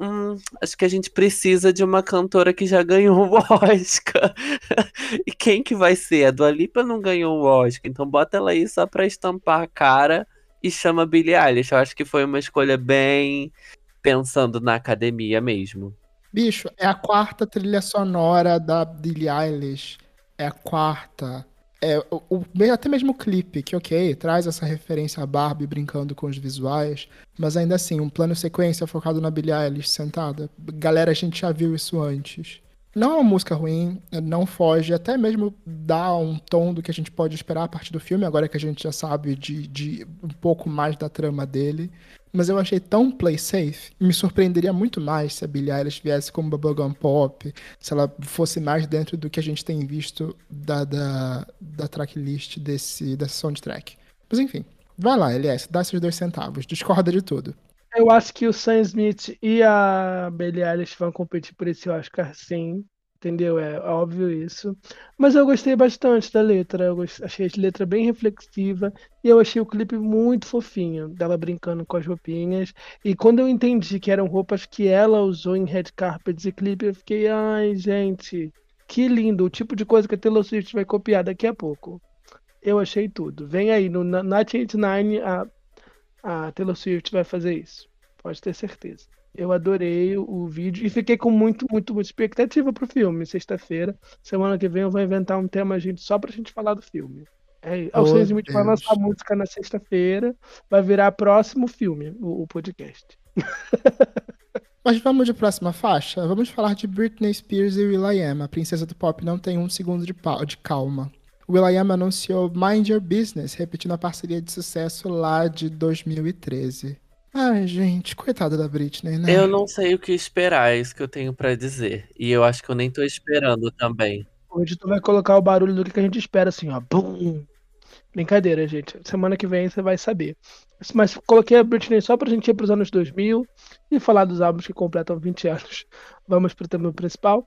Hum, acho que a gente precisa de uma cantora que já ganhou o [LAUGHS] Oscar. e quem que vai ser? A Dua Lipa não ganhou o Oscar, então bota ela aí só pra estampar a cara e chama Billie Eilish. Eu acho que foi uma escolha bem pensando na academia mesmo. Bicho, é a quarta trilha sonora da Billie Eilish. É a quarta. É, o, o, até mesmo o clipe, que ok, traz essa referência a Barbie brincando com os visuais, mas ainda assim, um plano sequência focado na Billie Eilish sentada. Galera, a gente já viu isso antes. Não é uma música ruim, não foge, até mesmo dá um tom do que a gente pode esperar a partir do filme, agora que a gente já sabe de, de um pouco mais da trama dele. Mas eu achei tão play safe. Me surpreenderia muito mais se a Billie Eilish viesse como Bubblegum Pop, se ela fosse mais dentro do que a gente tem visto da, da, da tracklist desse, dessa soundtrack. Mas enfim, vai lá, LS, dá seus dois centavos, discorda de tudo. Eu acho que o Sam Smith e a Billie Eilish vão competir por esse Oscar, sim. Entendeu? É óbvio isso. Mas eu gostei bastante da letra. Eu achei a letra bem reflexiva. E eu achei o clipe muito fofinho. Dela brincando com as roupinhas. E quando eu entendi que eram roupas que ela usou em Red Carpets e clipe, eu fiquei, ai, gente, que lindo. O tipo de coisa que a Taylor Swift vai copiar daqui a pouco. Eu achei tudo. Vem aí, no 1989, a, a Taylor Swift vai fazer isso. Pode ter certeza. Eu adorei o vídeo e fiquei com muito, muito, muita expectativa pro filme. Sexta-feira, semana que vem eu vou inventar um tema, gente, só pra gente falar do filme. É, oh, o Sam Smith vai lançar música na sexta-feira, vai virar próximo filme, o, o podcast. [LAUGHS] Mas vamos de próxima faixa? Vamos falar de Britney Spears e will.i.am. A princesa do pop não tem um segundo de, de calma. will.i.am anunciou Mind Your Business, repetindo a parceria de sucesso lá de 2013. Ai, gente, coitada da Britney, né? Eu não sei o que esperar, é isso que eu tenho pra dizer. E eu acho que eu nem tô esperando também. Hoje tu vai colocar o barulho do que a gente espera, assim, ó. Bum! Brincadeira, gente. Semana que vem você vai saber. Mas coloquei a Britney só pra gente ir pros anos 2000 e falar dos álbuns que completam 20 anos. Vamos pro tema principal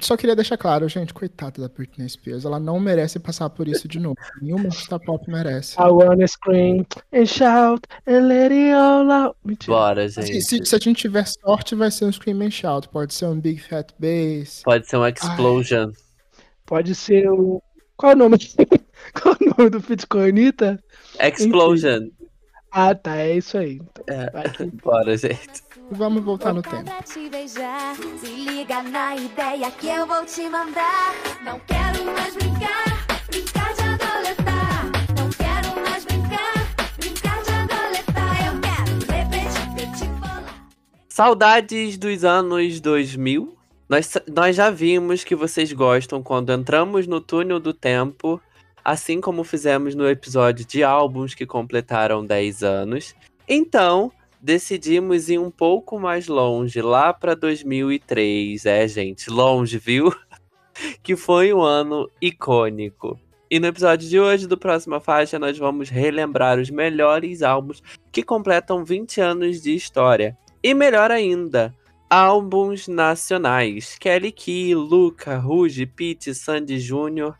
só queria deixar claro, gente, coitada da Britney Spears, ela não merece passar por isso de novo. Nenhuma artista pop merece. I wanna scream and shout and let it all out. Mentira. Bora, gente. Se, se, a gente tiver sorte, vai ser um scream and shout. Pode ser um Big Fat Bass. Pode ser um Explosion. Ai. Pode ser o... Qual é o nome? [LAUGHS] Qual é o nome do Fit com a Anitta? Explosion. Ah, tá, é isso aí. Então, é. Bora, gente. Vamos voltar no tempo. Se liga na ideia que eu vou te mandar. Não quero mais brincar, brincar de adoletar. Não quero mais brincar, brincar de adoletar. Eu quero repetir, repetir, bolar. Saudades dos anos 2000. Nós, nós já vimos que vocês gostam quando entramos no túnel do tempo, assim como fizemos no episódio de álbuns que completaram 10 anos. Então, decidimos ir um pouco mais longe, lá para 2003. É, gente, longe, viu? [LAUGHS] que foi um ano icônico. E no episódio de hoje do Próxima Faixa, nós vamos relembrar os melhores álbuns que completam 20 anos de história. E melhor ainda, álbuns nacionais. Kelly Key, Luca, Ruge, Pete, Sandy Jr.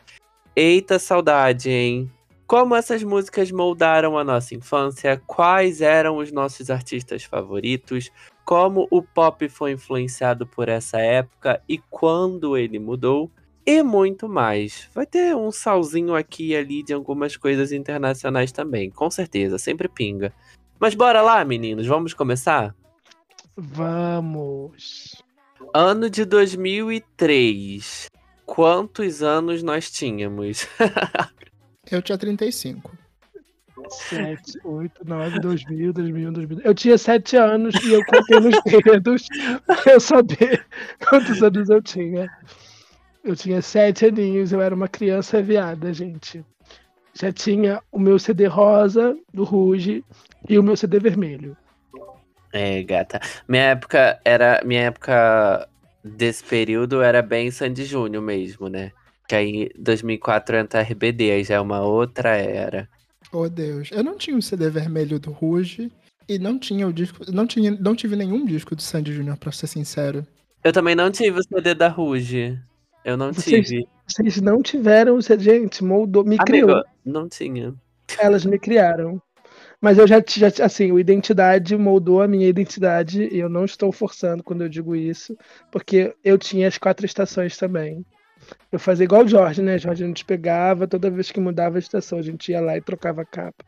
Eita saudade, hein? Como essas músicas moldaram a nossa infância, quais eram os nossos artistas favoritos, como o pop foi influenciado por essa época e quando ele mudou, e muito mais. Vai ter um salzinho aqui e ali de algumas coisas internacionais também, com certeza, sempre pinga. Mas bora lá, meninos, vamos começar? Vamos! Ano de 2003. Quantos anos nós tínhamos? [LAUGHS] Eu tinha 35. 7, 8, 9, 2000, 2001, 2000. Eu tinha 7 anos e eu contei nos [LAUGHS] dedos pra eu saber quantos anos eu tinha. Eu tinha 7 aninhos, eu era uma criança viada, gente. Já tinha o meu CD rosa do Ruge e o meu CD vermelho. É, gata. Minha época era. Minha época desse período era bem Sandy Júnior mesmo, né? Que aí 2004 entra RBD, aí já é uma outra era. Oh Deus, eu não tinha o CD vermelho do Ruge e não tinha o disco, não tinha, não tive nenhum disco do Sandy Júnior, pra ser sincero. Eu também não tive o CD da Ruge. Eu não vocês, tive. Vocês não tiveram o CD, gente, moldou, me Amigo, criou. Não tinha. Elas me criaram. Mas eu já, já, assim, o identidade moldou a minha identidade e eu não estou forçando quando eu digo isso, porque eu tinha as quatro estações também. Eu fazia igual o Jorge, né? Jorge a gente pegava, toda vez que mudava a estação, a gente ia lá e trocava a capa.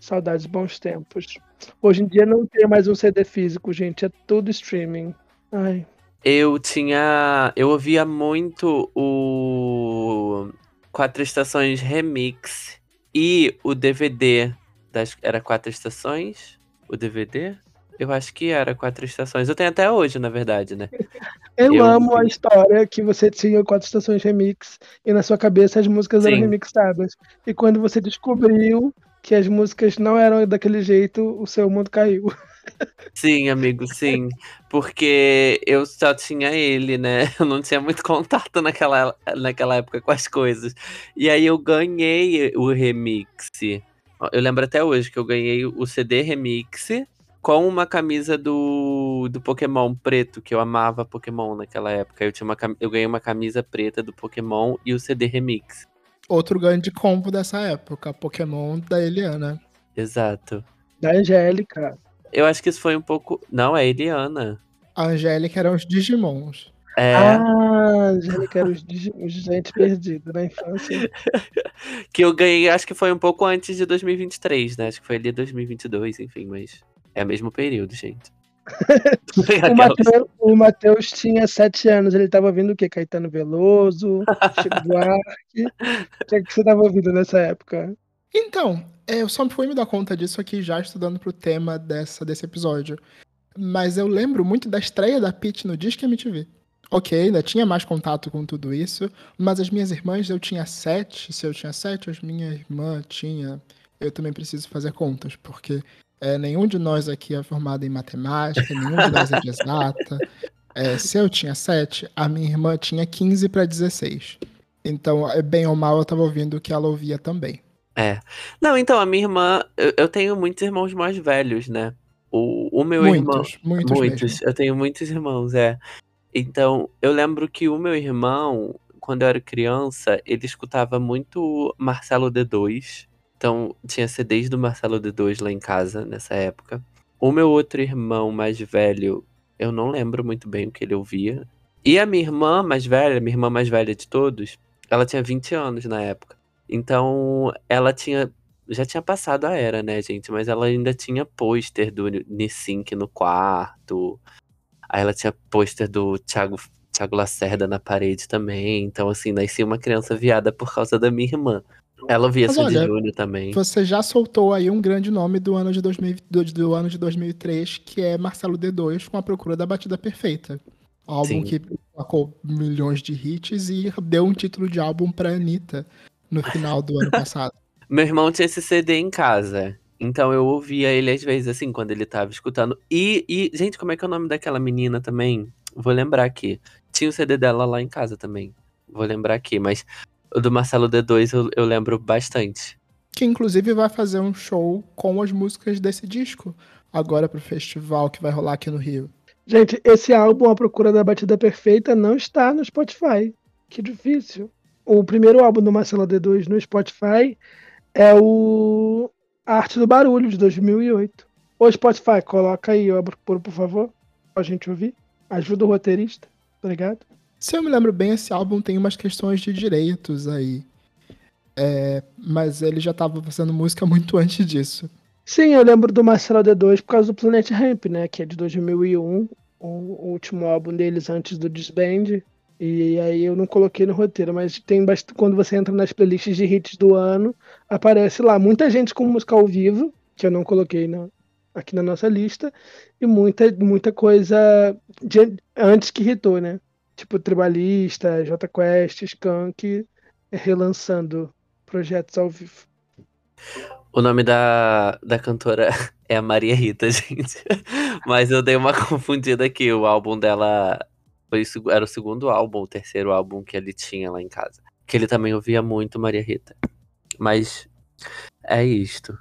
Saudades, bons tempos. Hoje em dia não tem mais um CD físico, gente, é tudo streaming. Ai. Eu tinha. Eu ouvia muito o Quatro Estações Remix e o DVD das. Era Quatro Estações? O DVD? Eu acho que era quatro estações. Eu tenho até hoje, na verdade, né? Eu, eu amo a história que você tinha quatro estações remix e na sua cabeça as músicas Sim. eram remixadas. E quando você descobriu que as músicas não eram daquele jeito, o seu mundo caiu. [LAUGHS] Sim, amigo, sim. Porque eu só tinha ele, né? [LAUGHS] Eu não tinha muito contato naquela, naquela época com as coisas. E aí eu ganhei o remix. Eu lembro até hoje que eu ganhei o CD remix com uma camisa do, do Pokémon preto, que eu amava Pokémon naquela época. Eu, tinha uma, eu ganhei uma camisa preta do Pokémon e o CD remix. Outro grande combo dessa época, Pokémon da Eliana. Exato. Da Angélica. Eu acho que isso foi um pouco. Não, é Eliana. A Angélica eram os Digimons. É. Ah, Angélica era os Digimons, gente perdida na infância. [LAUGHS] que eu ganhei, acho que foi um pouco antes de 2023, né? Acho que foi ali 2022, enfim, mas é o mesmo período, gente. [LAUGHS] o, Matheus tinha sete anos, ele tava ouvindo o quê? Caetano Veloso, Chico [LAUGHS] Buarque. O que, é que você tava ouvindo nessa época? Então, é, eu só fui me dar conta disso aqui já estudando pro tema dessa, desse episódio. Mas eu lembro muito da estreia da Pete no Disque MTV. Ok, ainda tinha mais contato com tudo isso, mas as minhas irmãs, eu tinha sete. Se eu tinha sete, as minha irmã tinha. Eu também preciso fazer contas, porque é, nenhum de nós aqui é formado em matemática, nenhum de nós é de exata. É, se eu tinha sete, a minha irmã tinha 15 para 16. Então, é, bem ou mal, eu tava ouvindo o que ela ouvia também. É. Não, então, a minha irmã, eu, eu tenho muitos irmãos mais velhos, né? O, o meu muitos, irmão. Muitos, muitos. Eu tenho muitos irmãos, é. Então, eu lembro que o meu irmão, quando eu era criança, ele escutava muito Marcelo D2. Então, tinha CDs do Marcelo D2 lá em casa nessa época. O meu outro irmão mais velho, eu não lembro muito bem o que ele ouvia. E a minha irmã mais velha, minha irmã mais velha de todos, ela tinha 20 anos na época. Então, ela tinha. Já tinha passado a era, né, gente? Mas ela ainda tinha pôster do Nissink no quarto. Aí ela tinha pôster do Thiago, Thiago Lacerda na parede também. Então, assim, nasci uma criança viada por causa da minha irmã. Ela ouvia Mas Sandy Júnior também. Você já soltou aí um grande nome do ano de, 2000, do, do ano de 2003, que é Marcelo D2 com a procura da batida perfeita. Álbum Sim. que sacou milhões de hits e deu um título de álbum pra Anitta no final do ano [LAUGHS] passado. Meu irmão tinha esse CD em casa. Então eu ouvia ele às vezes assim, quando ele tava escutando. E, e, gente, como é que é o nome daquela menina também? Vou lembrar aqui. Tinha o CD dela lá em casa também. Vou lembrar aqui, mas o do Marcelo D2 eu, eu lembro bastante. Que inclusive vai fazer um show com as músicas desse disco. Agora pro festival que vai rolar aqui no Rio. Gente, esse álbum, A Procura da Batida Perfeita, não está no Spotify. Que difícil. O primeiro álbum do Marcelo D2 no Spotify é o Arte do Barulho, de 2008. Ô Spotify, coloca aí, ó, por, por favor, pra gente ouvir. Ajuda o roteirista, obrigado. Se eu me lembro bem, esse álbum tem umas questões de direitos aí. É, mas ele já tava fazendo música [LAUGHS] muito antes disso. Sim, eu lembro do Marcelo D2 por causa do Planet Ramp, né? Que é de 2001, o, último álbum deles antes do Disband. E aí eu não coloquei no roteiro, mas tem bast... quando você entra nas playlists de hits do ano, aparece lá muita gente com música ao vivo, que eu não coloquei na, aqui na nossa lista, e muita, muita coisa de, antes que hitou, né? Tipo Tribalista, J Quest, Skunk, relançando projetos ao vivo. O nome da, da cantora [LAUGHS] é a Maria Rita, [LAUGHS] gente. Mas eu dei uma [LAUGHS] confundida aqui. O álbum dela foi, era o segundo álbum, o terceiro álbum que ele tinha lá em casa. Que ele também ouvia muito Maria Rita. Mas é isto.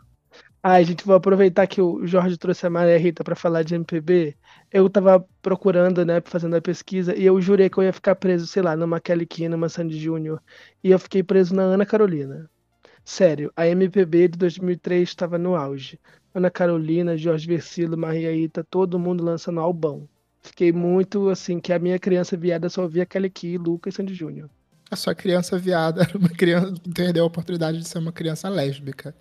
Ai, gente, vou aproveitar que o Jorge trouxe a Maria Rita para falar de MPB. Eu tava procurando, né, fazendo a pesquisa, e eu jurei que eu ia ficar preso, sei lá, numa Kelly Key, numa Sandy Júnior. E eu fiquei preso na Ana Carolina. Sério, a MPB de 2003 estava no auge. Ana Carolina, Jorge Versilo, Maria Rita, todo mundo lançando albão. Fiquei muito assim, que a minha criança viada só ouvia Kelly Key, Lucas e Sandy Júnior. A sua criança viada era uma criança. Perdeu a oportunidade de ser uma criança lésbica.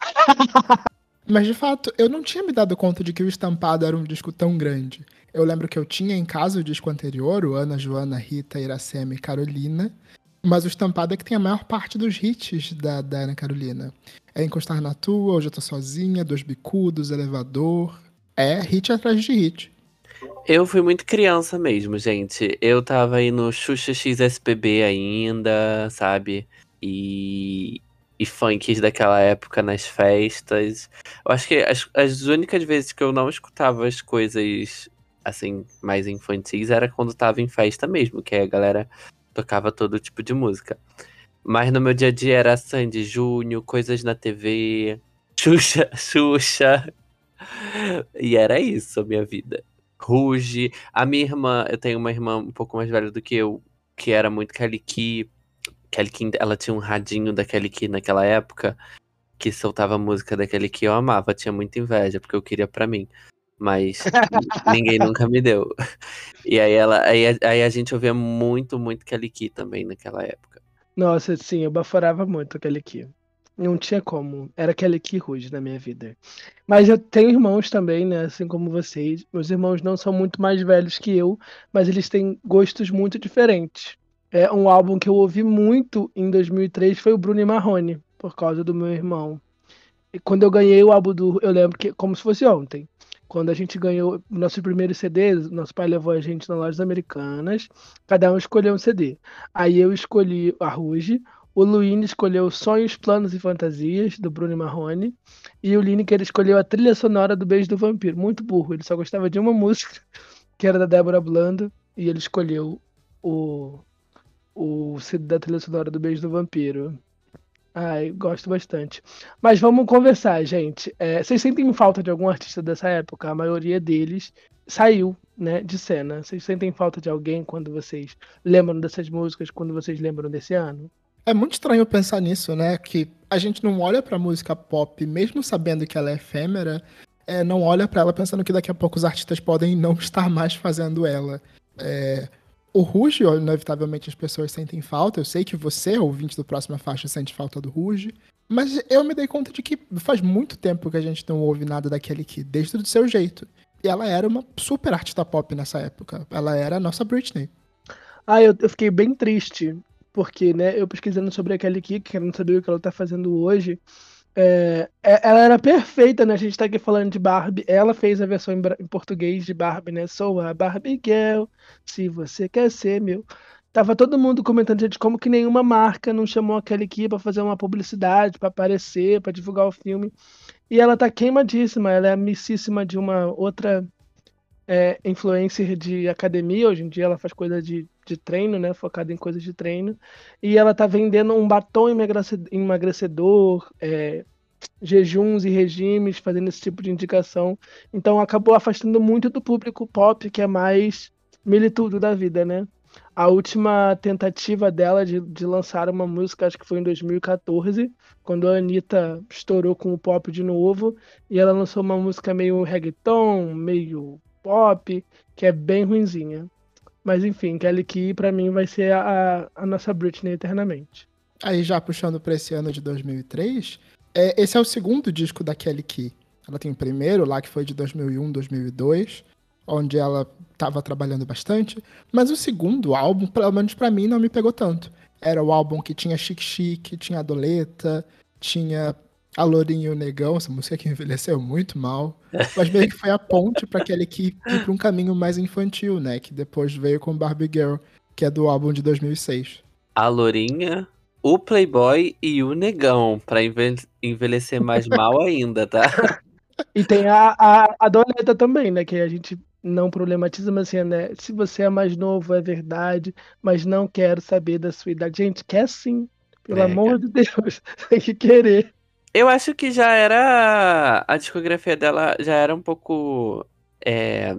[LAUGHS] Mas de fato, eu não tinha me dado conta de que o estampado era um disco tão grande. Eu lembro que eu tinha em casa o disco anterior, o Ana, Joana, Rita, Iracema e Carolina. Mas o estampado é que tem a maior parte dos hits da, da Ana Carolina. É Encostar na Tua, Hoje Eu Tô Sozinha, Dois Bicudos, Elevador. É hit atrás de hit. Eu fui muito criança mesmo, gente. Eu tava aí no Xuxa XSPB ainda, sabe? E e funks daquela época nas festas. Eu acho que as, as únicas vezes que eu não escutava as coisas assim, mais infantis era quando tava em festa mesmo, que a galera tocava todo tipo de música. Mas no meu dia a dia era Sandy Júnior, coisas na TV, [LAUGHS] Xuxa, Xuxa. E era isso a minha vida. Ruge. A minha irmã, eu tenho uma irmã um pouco mais velha do que eu, que era muito Key. Kelly Key, ela tinha um radinho da Kelly Key naquela época, que soltava música da Kelly Key, eu amava, tinha muita inveja, porque eu queria pra mim. Mas [LAUGHS] ninguém nunca me deu. E aí ela, aí, aí a gente ouvia muito, muito Kelly Key também naquela época. Nossa, sim, eu baforava muito aquele Key. Não tinha como. Era aquele Key Rude na minha vida. Mas eu tenho irmãos também, né? Assim como vocês. Meus irmãos não são muito mais velhos que eu, mas eles têm gostos muito diferentes. É um álbum que eu ouvi muito em 2003 foi o Bruno Marrone, por causa do meu irmão. E quando eu ganhei o álbum do, eu lembro que como se fosse ontem. Quando a gente ganhou nosso primeiro CD, nosso pai levou a gente nas lojas americanas, cada um escolheu um CD. Aí eu escolhi a Ruge, o Luíne escolheu Sonhos, Planos e Fantasias, do Bruno Marrone, e o Lineker escolheu a trilha sonora do Beijo do Vampiro. Muito burro, ele só gostava de uma música, que era da Débora Blando, e ele escolheu o, o CD da trilha sonora do Beijo do Vampiro. Ai, gosto bastante. Mas vamos conversar, gente. É, vocês sentem falta de algum artista dessa época? A maioria deles saiu, né, de cena. Vocês sentem falta de alguém quando vocês lembram dessas músicas, quando vocês lembram desse ano? É muito estranho pensar nisso, né? Que a gente não olha pra música pop, mesmo sabendo que ela é efêmera, é, não olha para ela pensando que daqui a pouco os artistas podem não [LAUGHS] estar mais fazendo ela. É, o Ruge, inevitavelmente as pessoas sentem falta. Eu sei que você, ouvinte do Próxima Faixa, sente falta do Ruge. Mas eu me dei conta de que faz muito tempo que a gente não ouve nada daquele que, desde o seu jeito. E ela era uma super artista pop nessa época. Ela era a nossa Britney. Ah, eu, eu fiquei bem triste. Porque, né, eu pesquisando sobre aquele Kelly Key, querendo saber o que ela tá fazendo hoje. É, ela era perfeita, né? A gente tá aqui falando de Barbie. Ela fez a versão em, português de Barbie, né? Sou a Barbie Girl, se você quer ser meu. Tava todo mundo comentando de como que nenhuma marca não chamou a Kelly Key pra fazer uma publicidade, para aparecer, para divulgar o filme. E ela tá queimadíssima, ela é amicíssima de uma outra é, influencer de academia. Hoje em dia ela faz coisa de, de treino, né? Focada em coisas de treino. E ela tá vendendo um batom emagrecedor, é, jejuns e regimes, fazendo esse tipo de indicação. Então acabou afastando muito do público pop, que é mais militudo da vida, né? A última tentativa dela de, de lançar uma música, acho que foi em 2014, quando a Anitta estourou com o pop de novo, e ela lançou uma música meio reggaeton, meio pop, que é bem ruinzinha. Mas enfim, Kelly Key pra mim vai ser a, a nossa Britney eternamente. Aí já puxando pra esse ano de 2003, é, esse é o segundo disco da Kelly Key. Ela tem o primeiro lá que foi de 2001, 2002, onde ela estava trabalhando bastante. Mas o segundo álbum, pelo menos para mim, não me pegou tanto. Era o álbum que tinha Chic Chic, tinha a Doleta, tinha a Lourinha e o Negão, essa música que envelheceu muito mal. Mas meio que foi a ponte para aquele que ir para um caminho mais infantil, né? Que depois veio com Barbie Girl, que é do álbum de 2006. A Lourinha, o Playboy e o Negão, para envelhecer mais mal ainda, tá? [LAUGHS] E tem a, a, a Doleta também, né? Que a gente não problematiza, mas assim, né? Se você é mais novo, é verdade, mas não quero saber da sua idade. Gente, quer sim. Pelo é, amor de Deus, [LAUGHS] tem que querer. Eu acho que já era. A discografia dela já era um pouco é,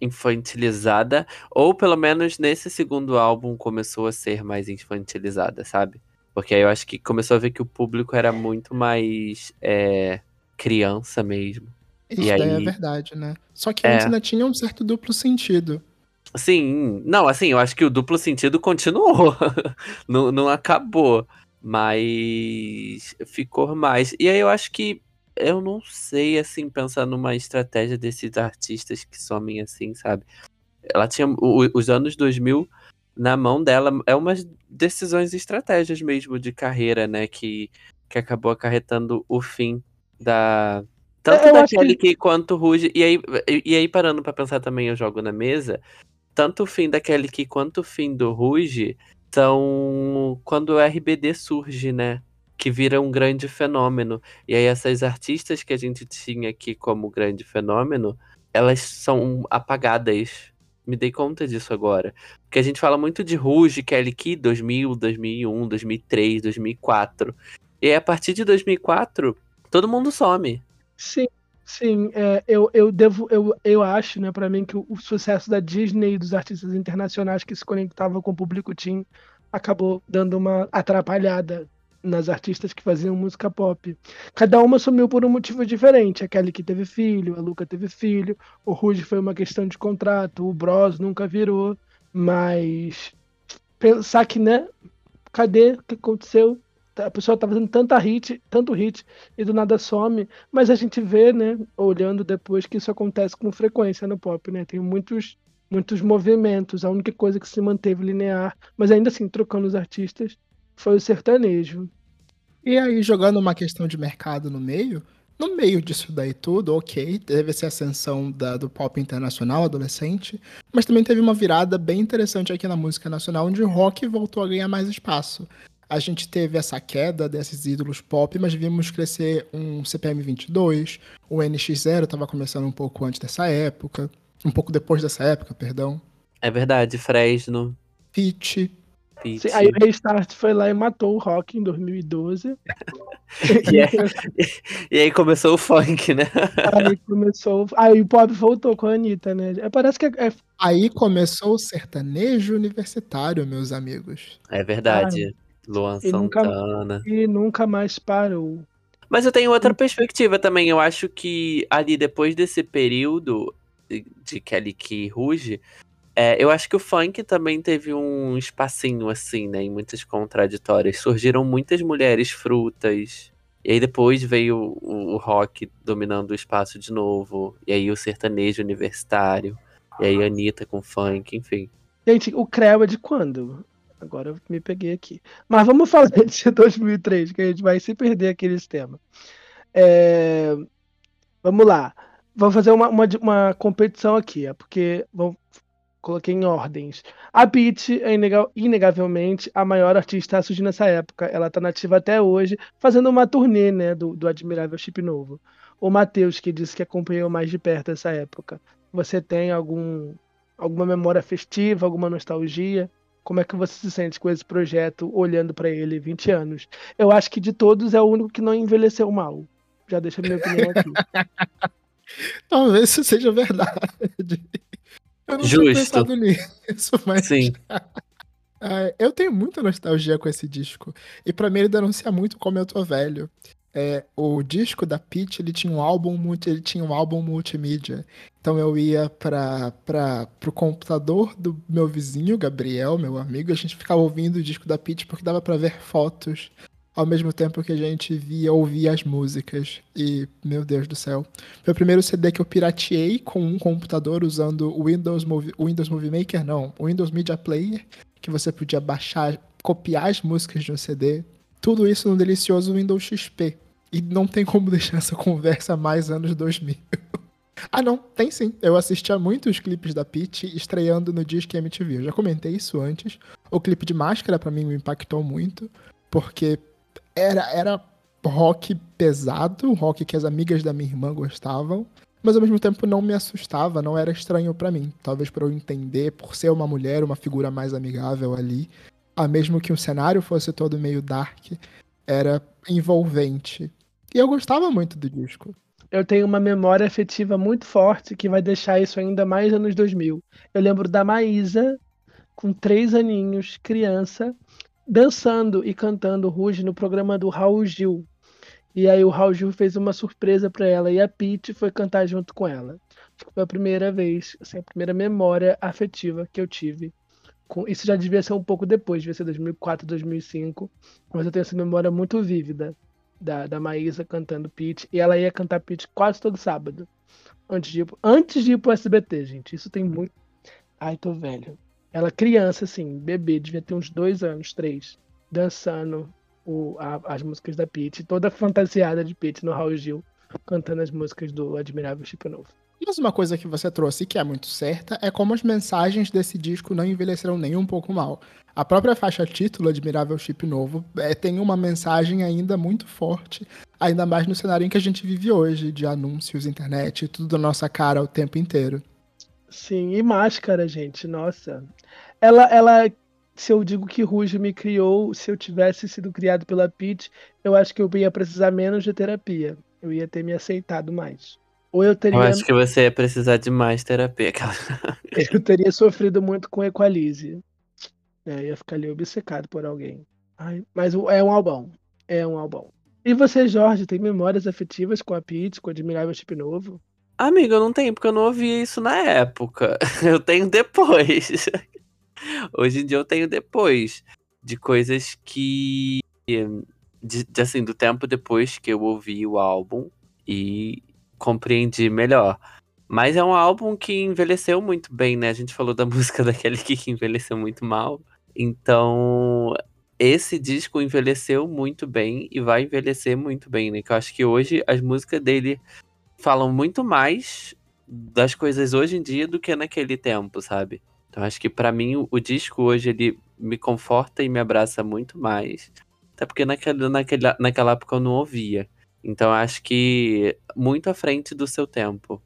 infantilizada. Ou pelo menos nesse segundo álbum começou a ser mais infantilizada, sabe? Porque aí eu acho que começou a ver que o público era muito mais é, criança mesmo. Isso e aí... é verdade, né? Só que antes é. ainda tinha um certo duplo sentido. Sim, não, assim, eu acho que o duplo sentido continuou. [LAUGHS] não, não acabou. Mas ficou mais. E aí eu acho que eu não sei, assim, pensar numa estratégia desses artistas que somem assim, sabe? Ela tinha o, os anos 2000 na mão dela, é umas decisões e estratégias mesmo de carreira, né? Que, que acabou acarretando o fim da. Tanto eu da Kelly que... quanto Ruge. E aí, e aí, parando para pensar também, eu jogo na mesa. Tanto o fim da Kelly Key quanto o fim do Ruge são quando o RBD surge, né? que vira um grande fenômeno. E aí essas artistas que a gente tinha aqui como grande fenômeno, elas são apagadas. Me dei conta disso agora. Porque a gente fala muito de Rouge, Kelly Key 2000, 2001, 2003, 2004. E a partir de 2004, todo mundo some. Sim, sim. É, eu, eu devo, eu, eu acho, né, para mim, que o, o, sucesso da Disney e dos artistas internacionais que se conectavam com o público teen acabou dando uma atrapalhada nas artistas que faziam música pop. Cada uma sumiu por um motivo diferente. A Kelly que teve filho, a Luca teve filho, o Ruge foi uma questão de contrato, o Bros nunca virou. Mas pensar que, né? Cadê? O que aconteceu? A pessoa tá fazendo tanta hit, tanto hit e do nada some, mas a gente vê, né, olhando depois que isso acontece com frequência no pop, né? Tem muitos muitos movimentos, a única coisa que se manteve linear, mas ainda assim trocando os artistas, foi o sertanejo. E aí jogando uma questão de mercado no meio, no meio disso daí tudo, ok, teve essa ascensão da, do pop internacional adolescente, mas também teve uma virada bem interessante aqui na música nacional, onde o rock voltou a ganhar mais espaço a gente teve essa queda desses ídolos pop, mas vimos crescer um CPM 22, o NX0 estava começando um pouco antes dessa época, um pouco depois dessa época, perdão. É verdade, Fresno. Pitch. Sim, aí o Restart foi lá e matou o rock em 2012. e, aí, [LAUGHS] e, aí começou o funk, né? Aí começou. Aí o pop voltou com a Anitta, né? É, parece que é... Aí começou o sertanejo universitário, meus amigos. É verdade. Ai. Luan e Santana. Nunca, e nunca mais parou. Mas eu tenho outra perspectiva também. Eu acho que ali, depois desse período de Kelly Key Ruge, é, eu acho que o funk também teve um espacinho assim, né? Em muitas contraditórias. Surgiram muitas mulheres frutas. E aí depois veio o, o rock dominando o espaço de novo. E aí o sertanejo universitário. E aí a Anitta com funk, enfim. Gente, o Creu é de quando? Agora eu me peguei aqui. Mas vamos falar [LAUGHS] de 2003, que a gente vai se perder aqueles temas. É... Vamos lá. Vamos fazer uma, uma, uma competição aqui, é porque coloquei em ordens. A Beat é inegavelmente a maior artista a surgir nessa época. Ela está nativa até hoje, fazendo uma turnê né, do, do Admirável Chip Novo. O Matheus, que disse que acompanhou mais de perto essa época. Você tem algum, alguma memória festiva, alguma nostalgia? Como é que você se sente com esse projeto olhando para ele 20 anos? Eu acho que de todos é o único que não envelheceu mal. Já deixa a minha opinião aqui. [LAUGHS] Talvez isso seja verdade. Eu não Justo. tinha pensado nisso, mas. Sim. [LAUGHS] eu tenho muita nostalgia com esse disco. E para mim ele denuncia muito como eu tô velho. É, o disco da Peach, ele tinha um álbum multi, ele tinha um álbum multimídia. Então eu ia para pro computador do meu vizinho, Gabriel, meu amigo, a gente ficava ouvindo o disco da Peach porque dava para ver fotos ao mesmo tempo que a gente via ouvia as músicas. E meu Deus do céu. Foi o primeiro CD que eu pirateei com um computador usando o Windows Movie, o Windows Movie Maker, não, o Windows Media Player, que você podia baixar, copiar as músicas de um CD. Tudo isso no delicioso Windows XP. E não tem como deixar essa conversa mais anos 2000. ah, não, tem sim. Eu assistia muitos clipes da Peach estreando no Disque MTV. Eu já comentei isso antes. O clipe de Máscara para mim me impactou muito, porque era, era rock pesado, rock que as amigas da minha irmã gostavam, mas ao mesmo tempo não me assustava, não era estranho para mim. Talvez por eu entender, por ser uma mulher, uma figura mais amigável ali, a mesmo que o cenário fosse todo meio dark, era envolvente. E eu gostava muito do disco. Eu tenho uma memória afetiva muito forte que vai deixar isso ainda mais anos 2000. Eu lembro da Maísa, com três aninhos, criança, dançando e cantando Ruge no programa do Raul Gil. E aí o Raul Gil fez uma surpresa para ela e a Pete foi cantar junto com ela. Foi a primeira vez, assim, a primeira memória afetiva que eu tive. Isso já devia ser um pouco depois, devia ser 2004, 2005, mas eu tenho essa memória muito vívida da, da Maísa cantando Pitch, e ela ia cantar Pitch quase todo sábado. Antes de, ir, antes de ir pro SBT, gente. Isso tem muito. Ai, tô velho. Ela criança, assim, bebê, devia ter uns dois anos, três, dançando o, a, as músicas da Pitch, toda fantasiada de Pitch no Raul Gil, cantando as músicas do Admirável Chip Novo. Mas uma coisa que você trouxe que é muito certa é como as mensagens desse disco não envelheceram nem um pouco mal. A própria faixa título, Admirável Chip Novo, é, tem uma mensagem ainda muito forte, ainda mais no cenário em que a gente vive hoje, de anúncios, internet, tudo na nossa cara o tempo inteiro. Sim, e máscara, gente, nossa. Ela, ela, se eu digo que Ruge me criou, se eu tivesse sido criado pela Pete, eu acho que eu ia precisar menos de terapia. Eu ia ter me aceitado mais. Ou eu teria. Eu acho que você ia precisar de mais terapia. aquela- [LAUGHS] Eu teria sofrido muito com Equalize. É, ia ficar ali obcecado por alguém. Ai, mas é um albão. É um albão. E você, Jorge, tem memórias afetivas com a Pete, com o Admirável Chip Novo? Amigo, eu não tenho, porque eu não ouvia isso na época. [LAUGHS] Eu tenho depois. [LAUGHS] Hoje em dia eu tenho depois. De coisas que. De, de, assim, do tempo depois que eu ouvi o álbum e compreendi melhor. Mas é um álbum que envelheceu muito bem, né? A gente falou da [LAUGHS] música daquele que envelheceu muito mal. Então, esse disco envelheceu muito bem e vai envelhecer muito bem, né? Que eu acho que hoje as músicas dele falam muito mais das coisas hoje em dia do que naquele tempo, sabe? Então acho que pra mim o, o disco hoje ele me conforta e me abraça muito mais. Até porque naquela, naquela, naquela época eu não ouvia. Então acho que muito à frente do seu tempo.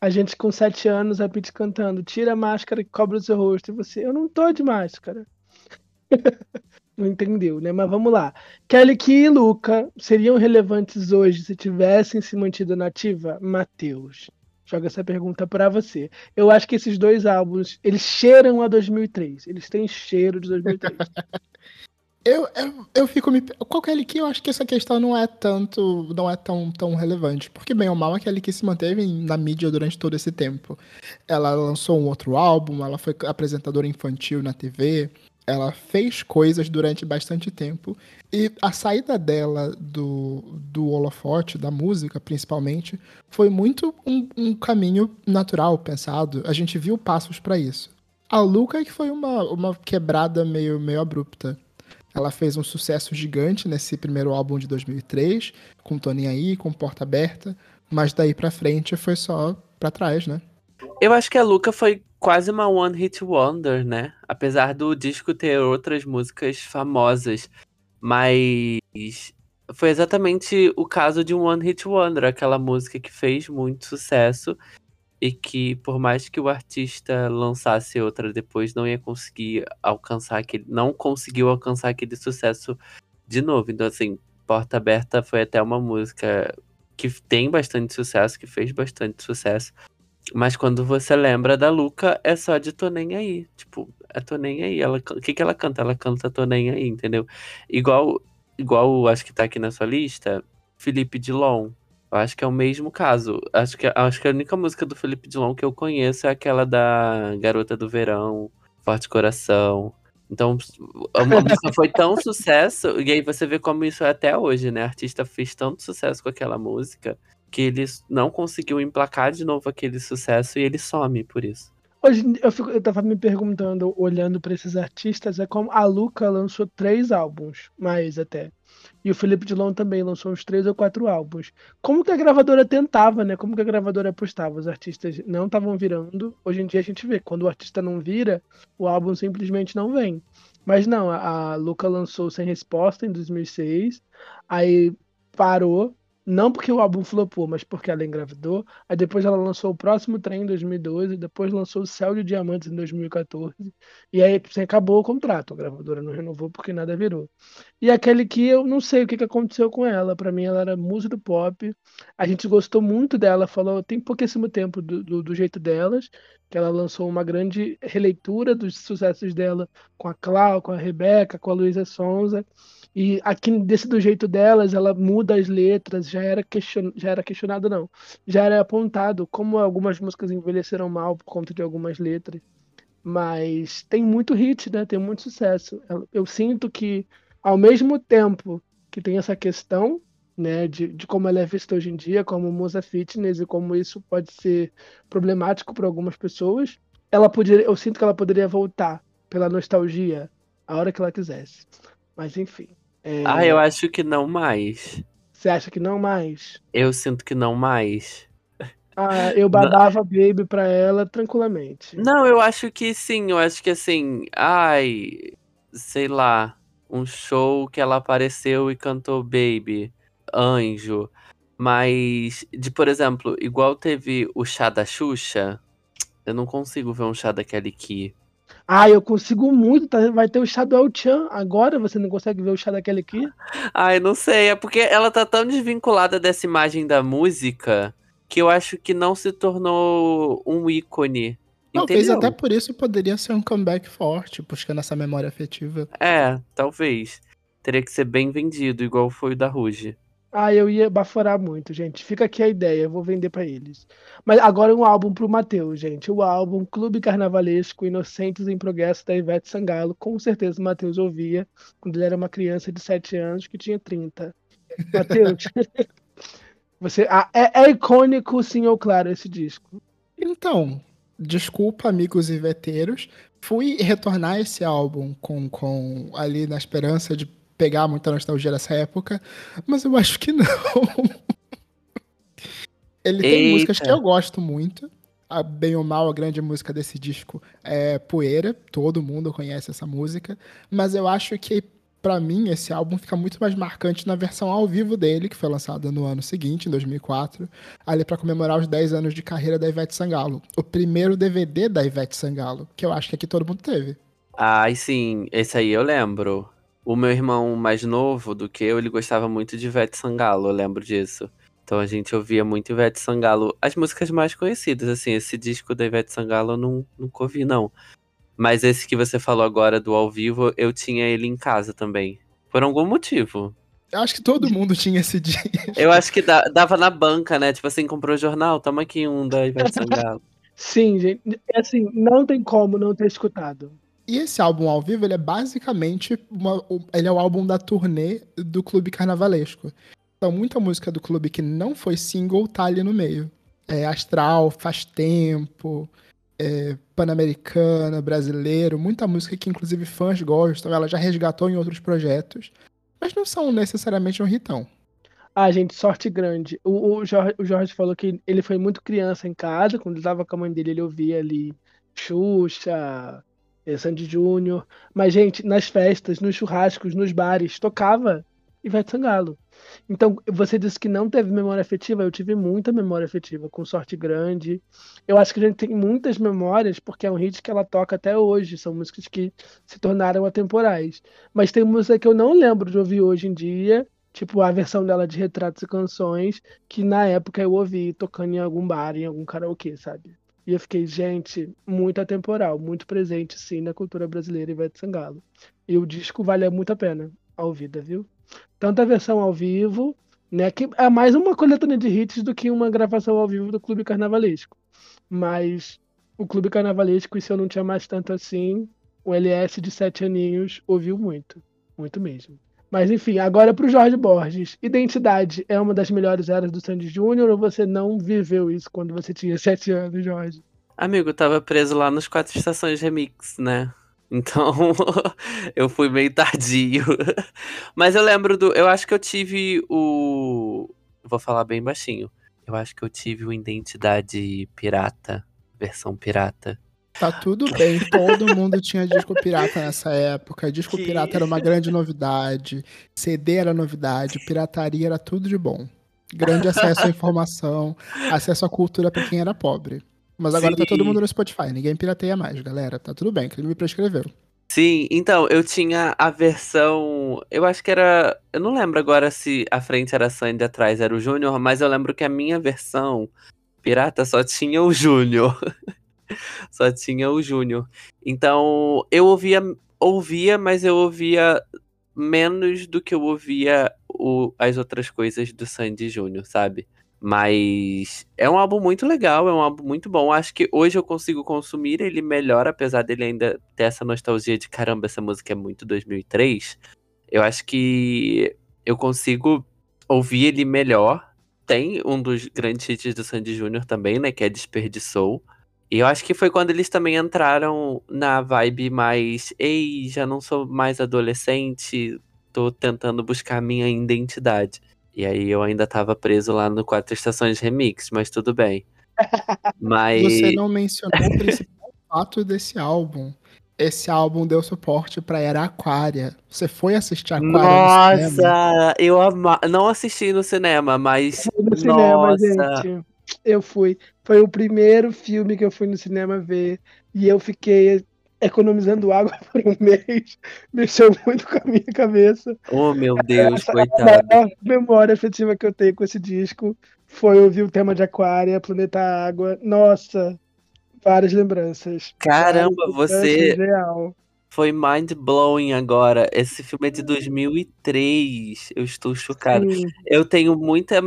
A gente com sete anos, a Pete cantando, tira a máscara que cobre o seu rosto. E você, eu não tô de máscara. [LAUGHS] não entendeu, né? Mas vamos lá. Kelly Key e Luca seriam relevantes hoje se tivessem se mantido nativa? Matheus, joga essa pergunta pra você. Eu acho que esses dois álbuns, eles cheiram a 2003. Eles têm cheiro de 2003. [LAUGHS] Eu, eu, eu fico me. Qual Kelly Key, eu acho que essa questão não é tanto. não é tão, tão relevante. Porque, bem ou mal, a Kelly Key se manteve na mídia durante todo esse tempo. Ela lançou um outro álbum, ela foi apresentadora infantil na TV, ela fez coisas durante bastante tempo. E a saída dela do, do holofote, da música principalmente, foi muito um, um caminho natural, pensado. A gente viu passos para isso. A Luca é que foi uma, uma quebrada meio, meio abrupta. Ela fez um sucesso gigante nesse primeiro álbum de 2003, com Toninho aí, com Porta Aberta, mas daí pra frente foi só pra trás, né? Eu acho que a Luca foi quase uma one hit wonder, né? Apesar do disco ter outras músicas famosas, mas foi exatamente o caso de um one hit wonder, aquela música que fez muito sucesso e que por mais que o artista lançasse outra depois não ia conseguir alcançar aquele não conseguiu alcançar aquele sucesso de novo. Então assim Porta Aberta foi até uma música que tem bastante sucesso que fez bastante sucesso. Mas quando você lembra da Luca é só de Tô Nem Aí tipo é Tô Nem Aí ela o que que ela canta? Ela canta Tô Nem Aí entendeu? Igual igual acho que tá aqui na sua lista Felipe Dilon eu acho que é o mesmo caso. Acho que, acho que a única música do Felipe Dilon que eu conheço é aquela da Garota do Verão, Forte Coração. Então, a música [LAUGHS] foi tão sucesso, e aí você vê como isso é até hoje, né? O artista fez tanto sucesso com aquela música que ele não conseguiu emplacar de novo aquele sucesso e ele some por isso. Hoje eu, fico, eu tava me perguntando, olhando para esses artistas, é como a Luca lançou três álbuns, mais até. E o Felipe Dilon também lançou uns três ou quatro álbuns. Como que a gravadora tentava, né? Como que a gravadora apostava? Os artistas não estavam virando. Hoje em dia a gente vê, quando o artista não vira, o álbum simplesmente não vem. Mas não, a, a Luca lançou Sem Resposta em 2006, aí parou, não porque o álbum flopou, mas porque ela engravidou. Aí depois ela lançou o próximo trem em 2012, depois lançou o Céu de Diamantes em 2014. E aí assim, acabou o contrato, a gravadora não renovou porque nada virou. E aquele que eu não sei o que, que aconteceu com ela. Para mim, ela era musa do pop. A gente gostou muito dela, falou tem pouquíssimo tempo do, do, do jeito delas, que ela lançou uma grande releitura dos sucessos dela com a Clau, com a Rebeca, com a Luísa Sonza. E aqui desse do jeito delas, ela muda as letras, já era, question... já era questionado, não. Já era apontado como algumas músicas envelheceram mal por conta de algumas letras. Mas tem muito hit, né? Tem muito sucesso. Eu, sinto que, ao mesmo tempo que tem essa questão, né, de, de como ela é vista hoje em dia, como musa fitness e como isso pode ser problemático para algumas pessoas, ela poderia, eu sinto que ela poderia voltar pela nostalgia a hora que ela quisesse. Mas enfim. É... Ah, eu acho que não mais. Você acha que não mais? Eu sinto que não mais. Ah, eu babava Baby pra ela tranquilamente. Não, eu acho que sim, eu acho que assim, ai, sei lá, um show que ela apareceu e cantou Baby, Anjo. Mas, de por exemplo, igual teve o chá da Xuxa, eu não consigo ver um chá da Kelly Key. Ah, eu consigo muito. tá? Vai ter o chá do El Chan. Agora você não consegue ver o chá daquele aqui? Ai, não sei, é porque ela tá tão desvinculada dessa imagem da música que eu acho que não se tornou um ícone. Talvez até por isso poderia ser um comeback forte, buscando essa memória afetiva. É, talvez. Teria que ser bem vendido, igual foi o da Ruge. Ah, eu ia baforar muito, gente. Fica aqui a ideia, eu vou vender pra eles. Mas agora um álbum pro Matheus, gente. O álbum Clube Carnavalesco Inocentes em Progresso da Ivete Sangalo. Com certeza o Matheus ouvia quando ele era uma criança de 7 anos que tinha 30. Matheus, [LAUGHS] você ah, é, é icônico, sim ou claro, esse disco. Então, desculpa, amigos e veteiros. Fui retornar esse álbum com, com ali na esperança de pegar muita nostalgia dessa época, mas eu acho que não. [LAUGHS] Ele tem Eita. músicas que eu gosto muito. A Bem ou Mal, a grande música desse disco é Poeira, todo mundo conhece essa música, mas eu acho que pra mim esse álbum fica muito mais marcante na versão ao vivo dele, que foi lançada no ano seguinte, em 2004, ali pra comemorar os 10 anos de carreira da Ivete Sangalo. O primeiro DVD da Ivete Sangalo, que eu acho que aqui todo mundo teve. Ai, sim, esse aí eu lembro. O meu irmão mais novo do que eu, ele gostava muito de Ivete Sangalo, eu lembro disso. Então a gente ouvia muito Ivete Sangalo. As músicas mais conhecidas, assim, esse disco da Ivete Sangalo eu não, nunca ouvi, não. Mas esse que você falou agora do ao vivo, eu tinha ele em casa também. Por algum motivo. Eu acho que todo mundo tinha esse dia. [LAUGHS] Eu acho que da- dava na banca, né? Tipo assim, comprou o jornal, toma aqui um da Ivete Sangalo. [LAUGHS] Sim, gente. É assim, não tem como não ter escutado. E esse álbum ao vivo, ele é basicamente uma, ele é o álbum da turnê do Clube Carnavalesco. Então, muita música do clube que não foi single tá ali no meio. É Astral, Faz Tempo, é Pan-Americana, Brasileiro, muita música que inclusive fãs gostam, ela já resgatou em outros projetos, mas não são necessariamente um hitão. Ah, gente, sorte grande. O, o Jorge, o Jorge falou que ele foi muito criança em casa, quando ele tava com a mãe dele, ele ouvia ali Xuxa, Sandy Júnior. Mas, gente, nas festas, nos churrascos, nos bares, tocava Ivete Sangalo. Então, você disse que não teve memória afetiva, eu tive muita memória afetiva, com sorte grande. Eu acho que a gente tem muitas memórias, porque é um hit que ela toca até hoje, são músicas que se tornaram atemporais. Mas tem música que eu não lembro de ouvir hoje em dia, tipo a versão dela de Retratos e Canções, que na época eu ouvi tocando em algum bar, em algum karaokê, sabe? E eu fiquei, gente, muito atemporal, muito presente, sim, na cultura brasileira Ivete Sangalo. E o disco vale muito a pena a ouvida, viu? Tanto a versão ao vivo, né, que é mais uma coletânea de hits do que uma gravação ao vivo do Clube Carnavalesco. Mas o Clube Carnavalesco, e se eu não tinha mais tanto assim, o LS de sete aninhos ouviu muito, muito mesmo. Mas enfim, agora pro Jorge Borges. Identidade é uma das melhores eras do Sandy Júnior ou você não viveu isso quando você tinha sete anos, Jorge? Amigo, eu tava preso lá nos quatro estações remix, né? Então, [LAUGHS] eu fui meio tardio. [LAUGHS] Mas eu lembro do. Eu acho que eu tive o. Vou falar bem baixinho. Eu acho que eu tive o Identidade Pirata, versão pirata. Tá tudo bem, todo mundo tinha disco pirata nessa época. Disco Que- pirata era uma grande novidade, CD era novidade, pirataria era tudo de bom. Grande acesso à informação, acesso à cultura pra quem era pobre. Mas agora tá Sim. todo mundo no Spotify, ninguém pirateia mais, galera. Tá tudo bem, que ele me prescreveu. Sim, então, eu tinha a versão. Eu acho que era. Eu não lembro agora se a frente era Sandy e atrás era o Júnior, mas eu lembro que a minha versão pirata só tinha o Júnior. [LAUGHS] [LAUGHS] só tinha o Júnior. Então, eu ouvia, ouvia, mas eu ouvia menos do que eu ouvia o- as outras coisas do Sandy Júnior, sabe? Mas é um álbum muito legal, é um álbum muito bom. Acho que hoje eu consigo consumir ele melhor, apesar dele ainda ter essa nostalgia de caramba, essa música é muito 2003. Eu acho que eu consigo ouvir ele melhor. Tem um dos grandes hits do Sandy Júnior também, né? Que é Desperdiçou. E eu acho que foi quando eles também entraram na vibe mais. Ei, já não sou mais adolescente, tô tentando buscar minha identidade. E aí eu ainda tava preso lá no Quatro Estações Remix, mas tudo bem. [LAUGHS] Mas. Você não mencionou o principal [LAUGHS] fato desse álbum. Esse álbum deu suporte pra Era Aquária. Você foi assistir Aquária no cinema? Nossa, eu ama... não assisti no cinema, mas. Fui no cinema, Nossa. gente. Eu fui. Foi o primeiro filme que eu fui no cinema ver. E eu fiquei economizando água [LAUGHS] por um mês. Mexeu muito com a minha cabeça. Oh, meu Deus, Essa é a coitado. maior memória afetiva que eu tenho com esse disco foi ouvir o tema de Aquária, Planeta Água. Nossa, várias lembranças. Caramba, Várias você Real. foi mind blowing agora. Esse filme é de 2003. Eu estou chocado. Sim, Eu tenho muita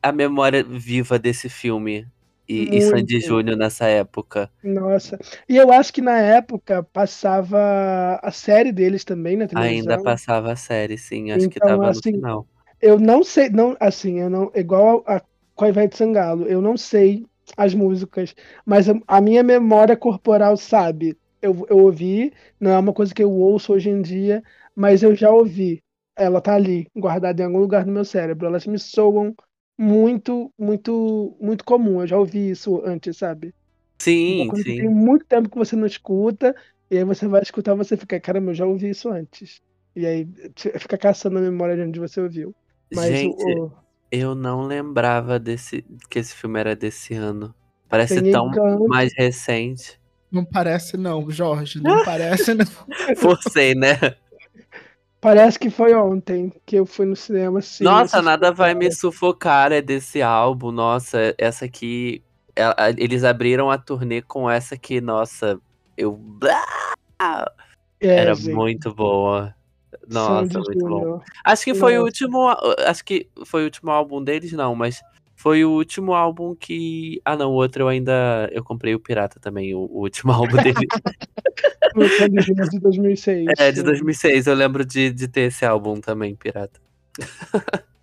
a memória viva desse filme. E, e Sandy. Júnior nessa época. nossa. E eu acho que na época passava a série deles também na televisão. Ainda passava a série, sim. Acho que Então, tava no assim, final. Eu não sei, não, assim, eu não, igual a, com a Ivete Sangalo, eu não sei as músicas, mas a, a minha memória corporal sabe. Eu, eu ouvi, não é uma coisa que eu ouço hoje em dia, mas eu já ouvi. Ela tá ali, guardada em algum lugar do meu cérebro. Elas me soam muito, muito, muito comum. Eu já ouvi isso antes, sabe? Sim, que sim. tem muito tempo que você não escuta, e aí você vai escutar, você fica, caramba, eu já ouvi isso antes. E aí fica caçando a memória de onde você ouviu. Mas Gente, o, eu não lembrava desse que esse filme era desse ano. Parece Tem tão Encanto. mais recente. Não parece não, Jorge. Não [LAUGHS] parece não. Forcei, né? [LAUGHS] Parece que foi ontem que eu fui no cinema. Sim, Nossa, nada vai me sufocar é desse álbum. Nossa, essa aqui. ela- Eles abriram a turnê com essa aqui, nossa. Eu. É, Era gente, muito boa. Nossa, muito bom. Acho que foi o Nossa. último. Acho que foi o último álbum deles, não, mas foi o último álbum que. Ah, não, o outro eu ainda. Eu comprei o Pirata também, o, o último [LAUGHS] álbum Júnior de 2006. É, de sim. 2006. Eu lembro de, de ter esse álbum também, Pirata.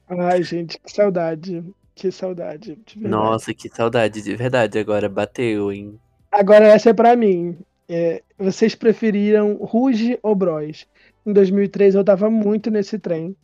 Ai, gente, que saudade. Que saudade. Nossa, que saudade, de verdade. Agora bateu, hein? Agora essa é pra mim. É, vocês preferiram Ruge ou Bros? Em 2003 eu tava muito nesse trem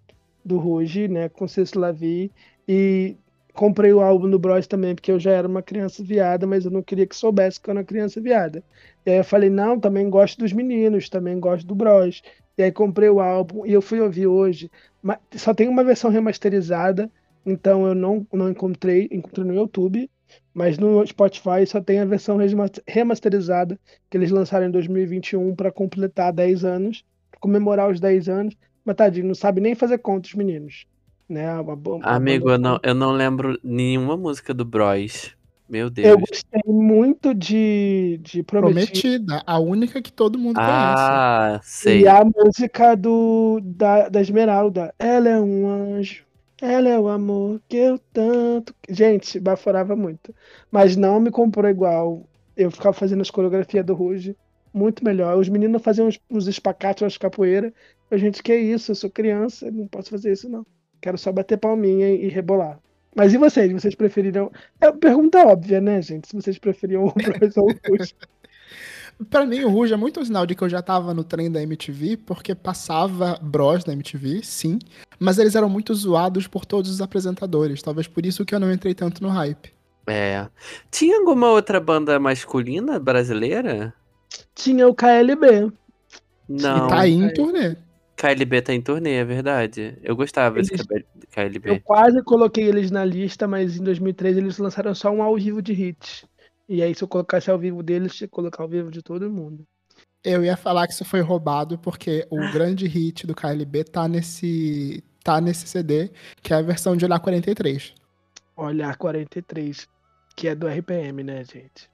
do Ruge, né, com Cecil Lavi e comprei o álbum do Bros também porque eu já era uma criança viada, mas eu não queria que soubesse que eu era uma criança viada. E aí eu falei, não, também gosto dos meninos, também gosto do Bros. E aí comprei o álbum e eu fui ouvir hoje, mas só tem uma versão remasterizada, então eu não, não encontrei, encontrei no YouTube, mas no Spotify só tem a versão remasterizada que eles lançaram em 2021 para completar 10 anos, comemorar os 10 anos. Mas tadinho, não sabe nem fazer conta os meninos. Né? Uma, bo- uma Amigo, eu não, eu não lembro nenhuma música do Bros. Meu Eu Deus. gostei muito de, de Prometida. Prometida, a única que todo mundo conhece. Ah, sei. E a música do, da, da Esmeralda. Ela é um anjo. Ela é o amor que eu tanto. Gente, baforava muito. Mas não me comprou igual. Eu ficava fazendo as coreografias do Ruge. Muito melhor. Os meninos faziam uns, uns espacates, umas capoeiras. Eu, gente, que isso? Eu sou criança, não posso fazer isso, não. Quero só bater palminha e, rebolar. Mas e vocês? Vocês preferiram. É pergunta óbvia, né, gente? Se vocês preferiam o Bros ou o Ruge. [LAUGHS] Pra mim, o Ruge é muito um sinal de que eu já tava no trem da MTV, porque passava Bros na MTV, sim, mas eles eram muito zoados por todos os apresentadores. Talvez por isso que eu não entrei tanto no hype. É. Tinha alguma outra banda masculina brasileira? Tinha o KLB. Não. e tá aí em turnê. KLB tá em turnê, é verdade. Eu gostava desse Eles- Eu KLB. quase coloquei eles na lista, mas em 2003 eles lançaram só um ao vivo de hits. E aí, se eu colocasse ao vivo deles, tinha que colocar ao vivo de todo mundo. Eu ia falar que isso foi roubado, porque o grande hit do KLB tá nesse, tá nesse CD, que é a versão de Olhar 43. Olhar 43, que é do RPM, né, gente?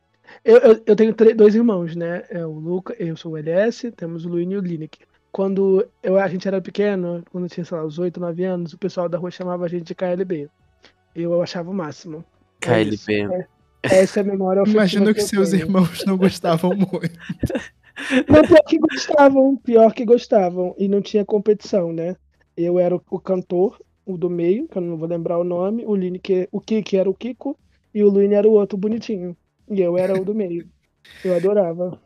Eu, eu, eu tenho dois irmãos, né? É o Luca, eu sou o LS, temos o Luíno e o Lineker. Quando eu, a gente era pequeno, quando eu tinha, sei lá, uns 8, 9 anos, o pessoal da rua chamava a gente de KLB. Eu achava o máximo. É isso. KLB. É- essa é a memória Imagino que eu seus tenho. irmãos não gostavam muito. [LAUGHS] Não, pior que gostavam, pior que gostavam. E não tinha competição, né? Eu era o, cantor, o do meio, que eu não vou lembrar o nome, o Lineker, o Kiki era o Kiko, e o Luine era o outro bonitinho. E eu era o do meio. Eu adorava.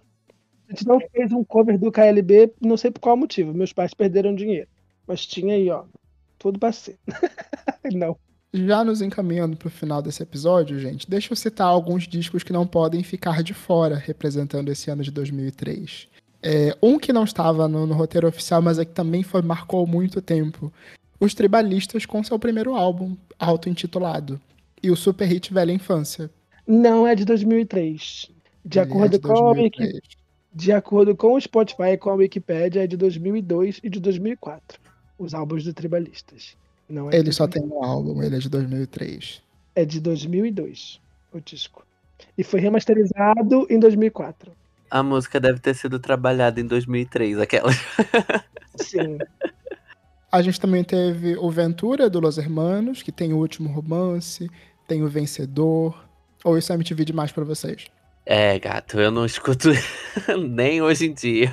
A gente não fez um cover do KLB, não sei por qual motivo. Meus pais perderam dinheiro. Mas tinha aí, ó. Tudo pra ser. não. Já nos encaminhando pro final desse episódio, gente, deixa eu citar alguns discos que não podem ficar de fora, representando esse ano de 2003. É, um que não estava no, no roteiro oficial, mas é que também foi, marcou muito tempo. Os Tribalistas com seu primeiro álbum, auto-intitulado. E o super hit Velha Infância. Não é de 2003. De Ele é acordo, de com a Wiki- 2003. De acordo com o Spotify e com a Wikipedia, é de 2002 e de 2004. Os álbuns do Tribalistas. Não é de Ele só 2003. tem um álbum, ele é de 2003. É de 2002, o disco. E foi remasterizado em 2004. A música deve ter sido trabalhada em 2003, aquela. [LAUGHS] Sim. A gente também teve o Ventura, do Los Hermanos, que tem o Último Romance, tem o Vencedor. Ou isso é MTV demais pra vocês? É, gato, eu não escuto [LAUGHS] nem hoje em dia.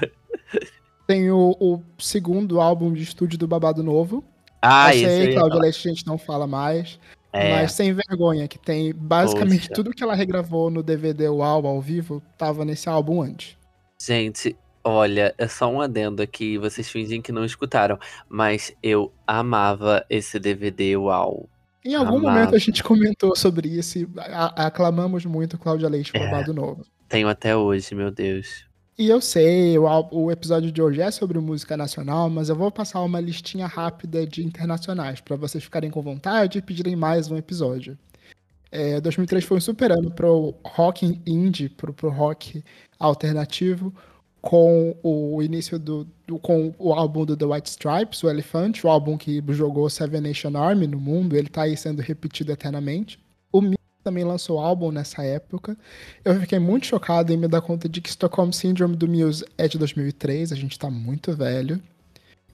Tem o, o segundo álbum de estúdio do Babado Novo. Ah, sei, aí. Cláudia Leite a gente não fala mais. É, Mas Sem Vergonha, que tem basicamente Poxa. tudo que ela regravou no DVD UAU ao vivo, tava nesse álbum antes. gente, olha, é só um adendo aqui, vocês fingem que não escutaram, mas eu amava esse DVD, uau. Em algum Amava. momento a gente comentou sobre isso e aclamamos muito Cláudia Leite É. Babado Novo. Tenho até hoje, meu Deus. E eu sei, o, o episódio de hoje é sobre música nacional, mas eu vou passar uma listinha rápida de internacionais para vocês ficarem com vontade e pedirem mais um episódio. É, 2003 foi um super ano pro rock indie, pro, pro rock alternativo, com o início do, do- com o álbum do The White Stripes, o Elephant, o álbum que jogou Seven Nation Army no mundo, ele tá aí sendo repetido eternamente. O Muse também lançou álbum nessa época. Eu fiquei muito chocado em me dar conta de que Stockholm Syndrome do Muse é de 2003, a gente tá muito velho.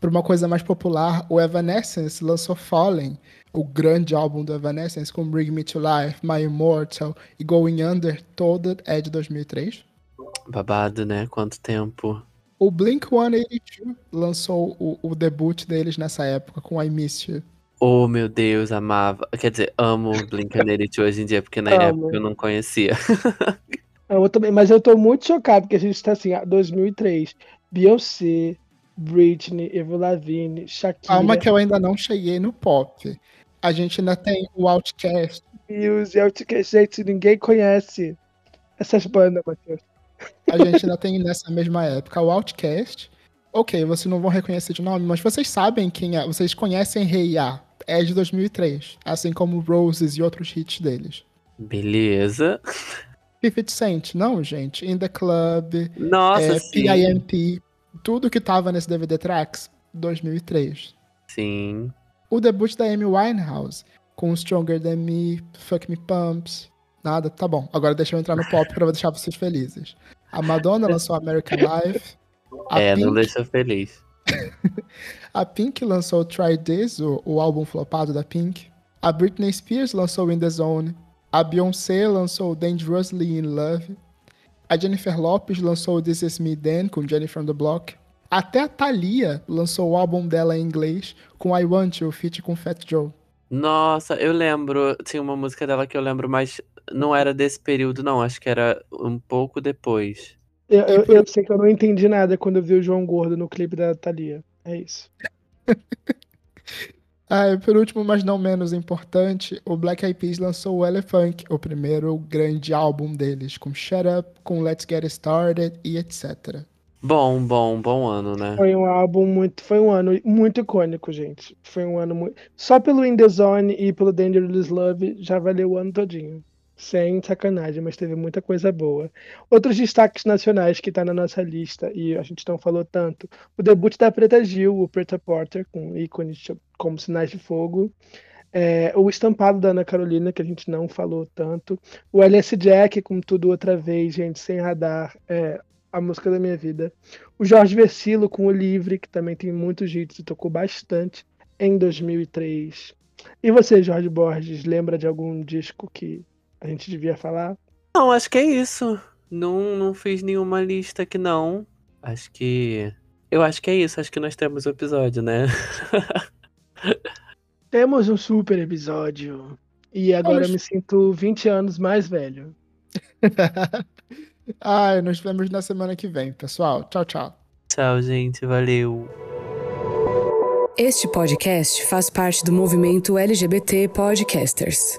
Por uma coisa mais popular, o Evanescence lançou Fallen, o grande álbum do Evanescence, com Bring Me to Life, My Immortal e Going Under, toda é de 2003. Babado, né? Quanto tempo. O Blink-182 lançou o, o debut deles nessa época com I Miss You. Oh, meu Deus, amava. Quer dizer, amo Blink-182 hoje em dia, porque na Amo. época eu não conhecia. [LAUGHS] Eu também, mas eu tô muito chocado, porque a gente tá assim, ah, 2003, Beyoncé, Britney, Evo Lavigne, Shakira, Calma que eu ainda não cheguei no pop. A gente ainda tem o Outcast, Muse, Outcast, gente, ninguém conhece essas bandas, Matheus. A gente ainda tem nessa mesma época o Outcast. Ok, vocês não vão reconhecer de nome, mas vocês sabem quem é. Vocês conhecem Rei A. É de 2003. Assim como Roses e outros hits deles. Beleza. 50 Cent, não, gente. In the Club, Nossa, é. PIMP. Tudo que tava nesse DVD Tracks, 2003. Sim. O debut da Amy Winehouse, com Stronger Than Me, Fuck Me Pumps. Nada, tá bom. Agora deixa eu entrar no pop pra deixar vocês felizes. A Madonna lançou American Life. É, não Pink deixa feliz. [LAUGHS] A Pink lançou Try This, o, o álbum flopado da Pink. A Britney Spears lançou In The Zone. A Beyoncé lançou Dangerously in Love. A Jennifer Lopez lançou This Is Me Then, com Jenny from the Block. Até a Thalia lançou o álbum dela em inglês, com I Want You, feat com Fat Joe. Nossa, eu lembro. Tinha uma música dela que eu lembro, mas não era desse período, não. Acho que era um pouco depois. Eu, eu, eu sei que eu não entendi nada quando eu vi o João Gordo no clipe da Thalia. É isso. [LAUGHS] Ah, e por último, mas não menos importante, o Black Eyed Peas lançou o Elephant, o primeiro grande álbum deles, com Shut Up, com Let's Get Started e etc. Bom, bom, bom ano, né? Foi um álbum muito. Foi um ano muito icônico, gente. Foi um ano muito. Só pelo In The Zone e pelo Dangerous Love já valeu o ano todinho. Sem sacanagem, mas teve muita coisa boa. Outros destaques nacionais que tá na nossa lista e a gente não falou tanto. O debut da Preta Gil, o Preta Porter, com ícones como Sinais de Fogo. É, o estampado da Ana Carolina, que a gente não falou tanto. O LS Jack, com tudo outra vez, gente, sem radar. É a música da minha vida. O Jorge Versilo com o Livre, que também tem muitos hits e tocou bastante em 2003. E você, Jorge Borges, lembra de algum disco que a gente devia falar? Não, acho que é isso. Não, não fiz nenhuma lista aqui, não. Acho que. Eu acho que é isso. Acho que nós temos o episódio, né? [LAUGHS] Temos um super episódio. E agora Vamos. eu me sinto 20 anos mais velho. [LAUGHS] Ai, nos vemos na semana que vem, pessoal. Tchau, tchau. Tchau, gente. Valeu. Este podcast faz parte do movimento LGBT Podcasters.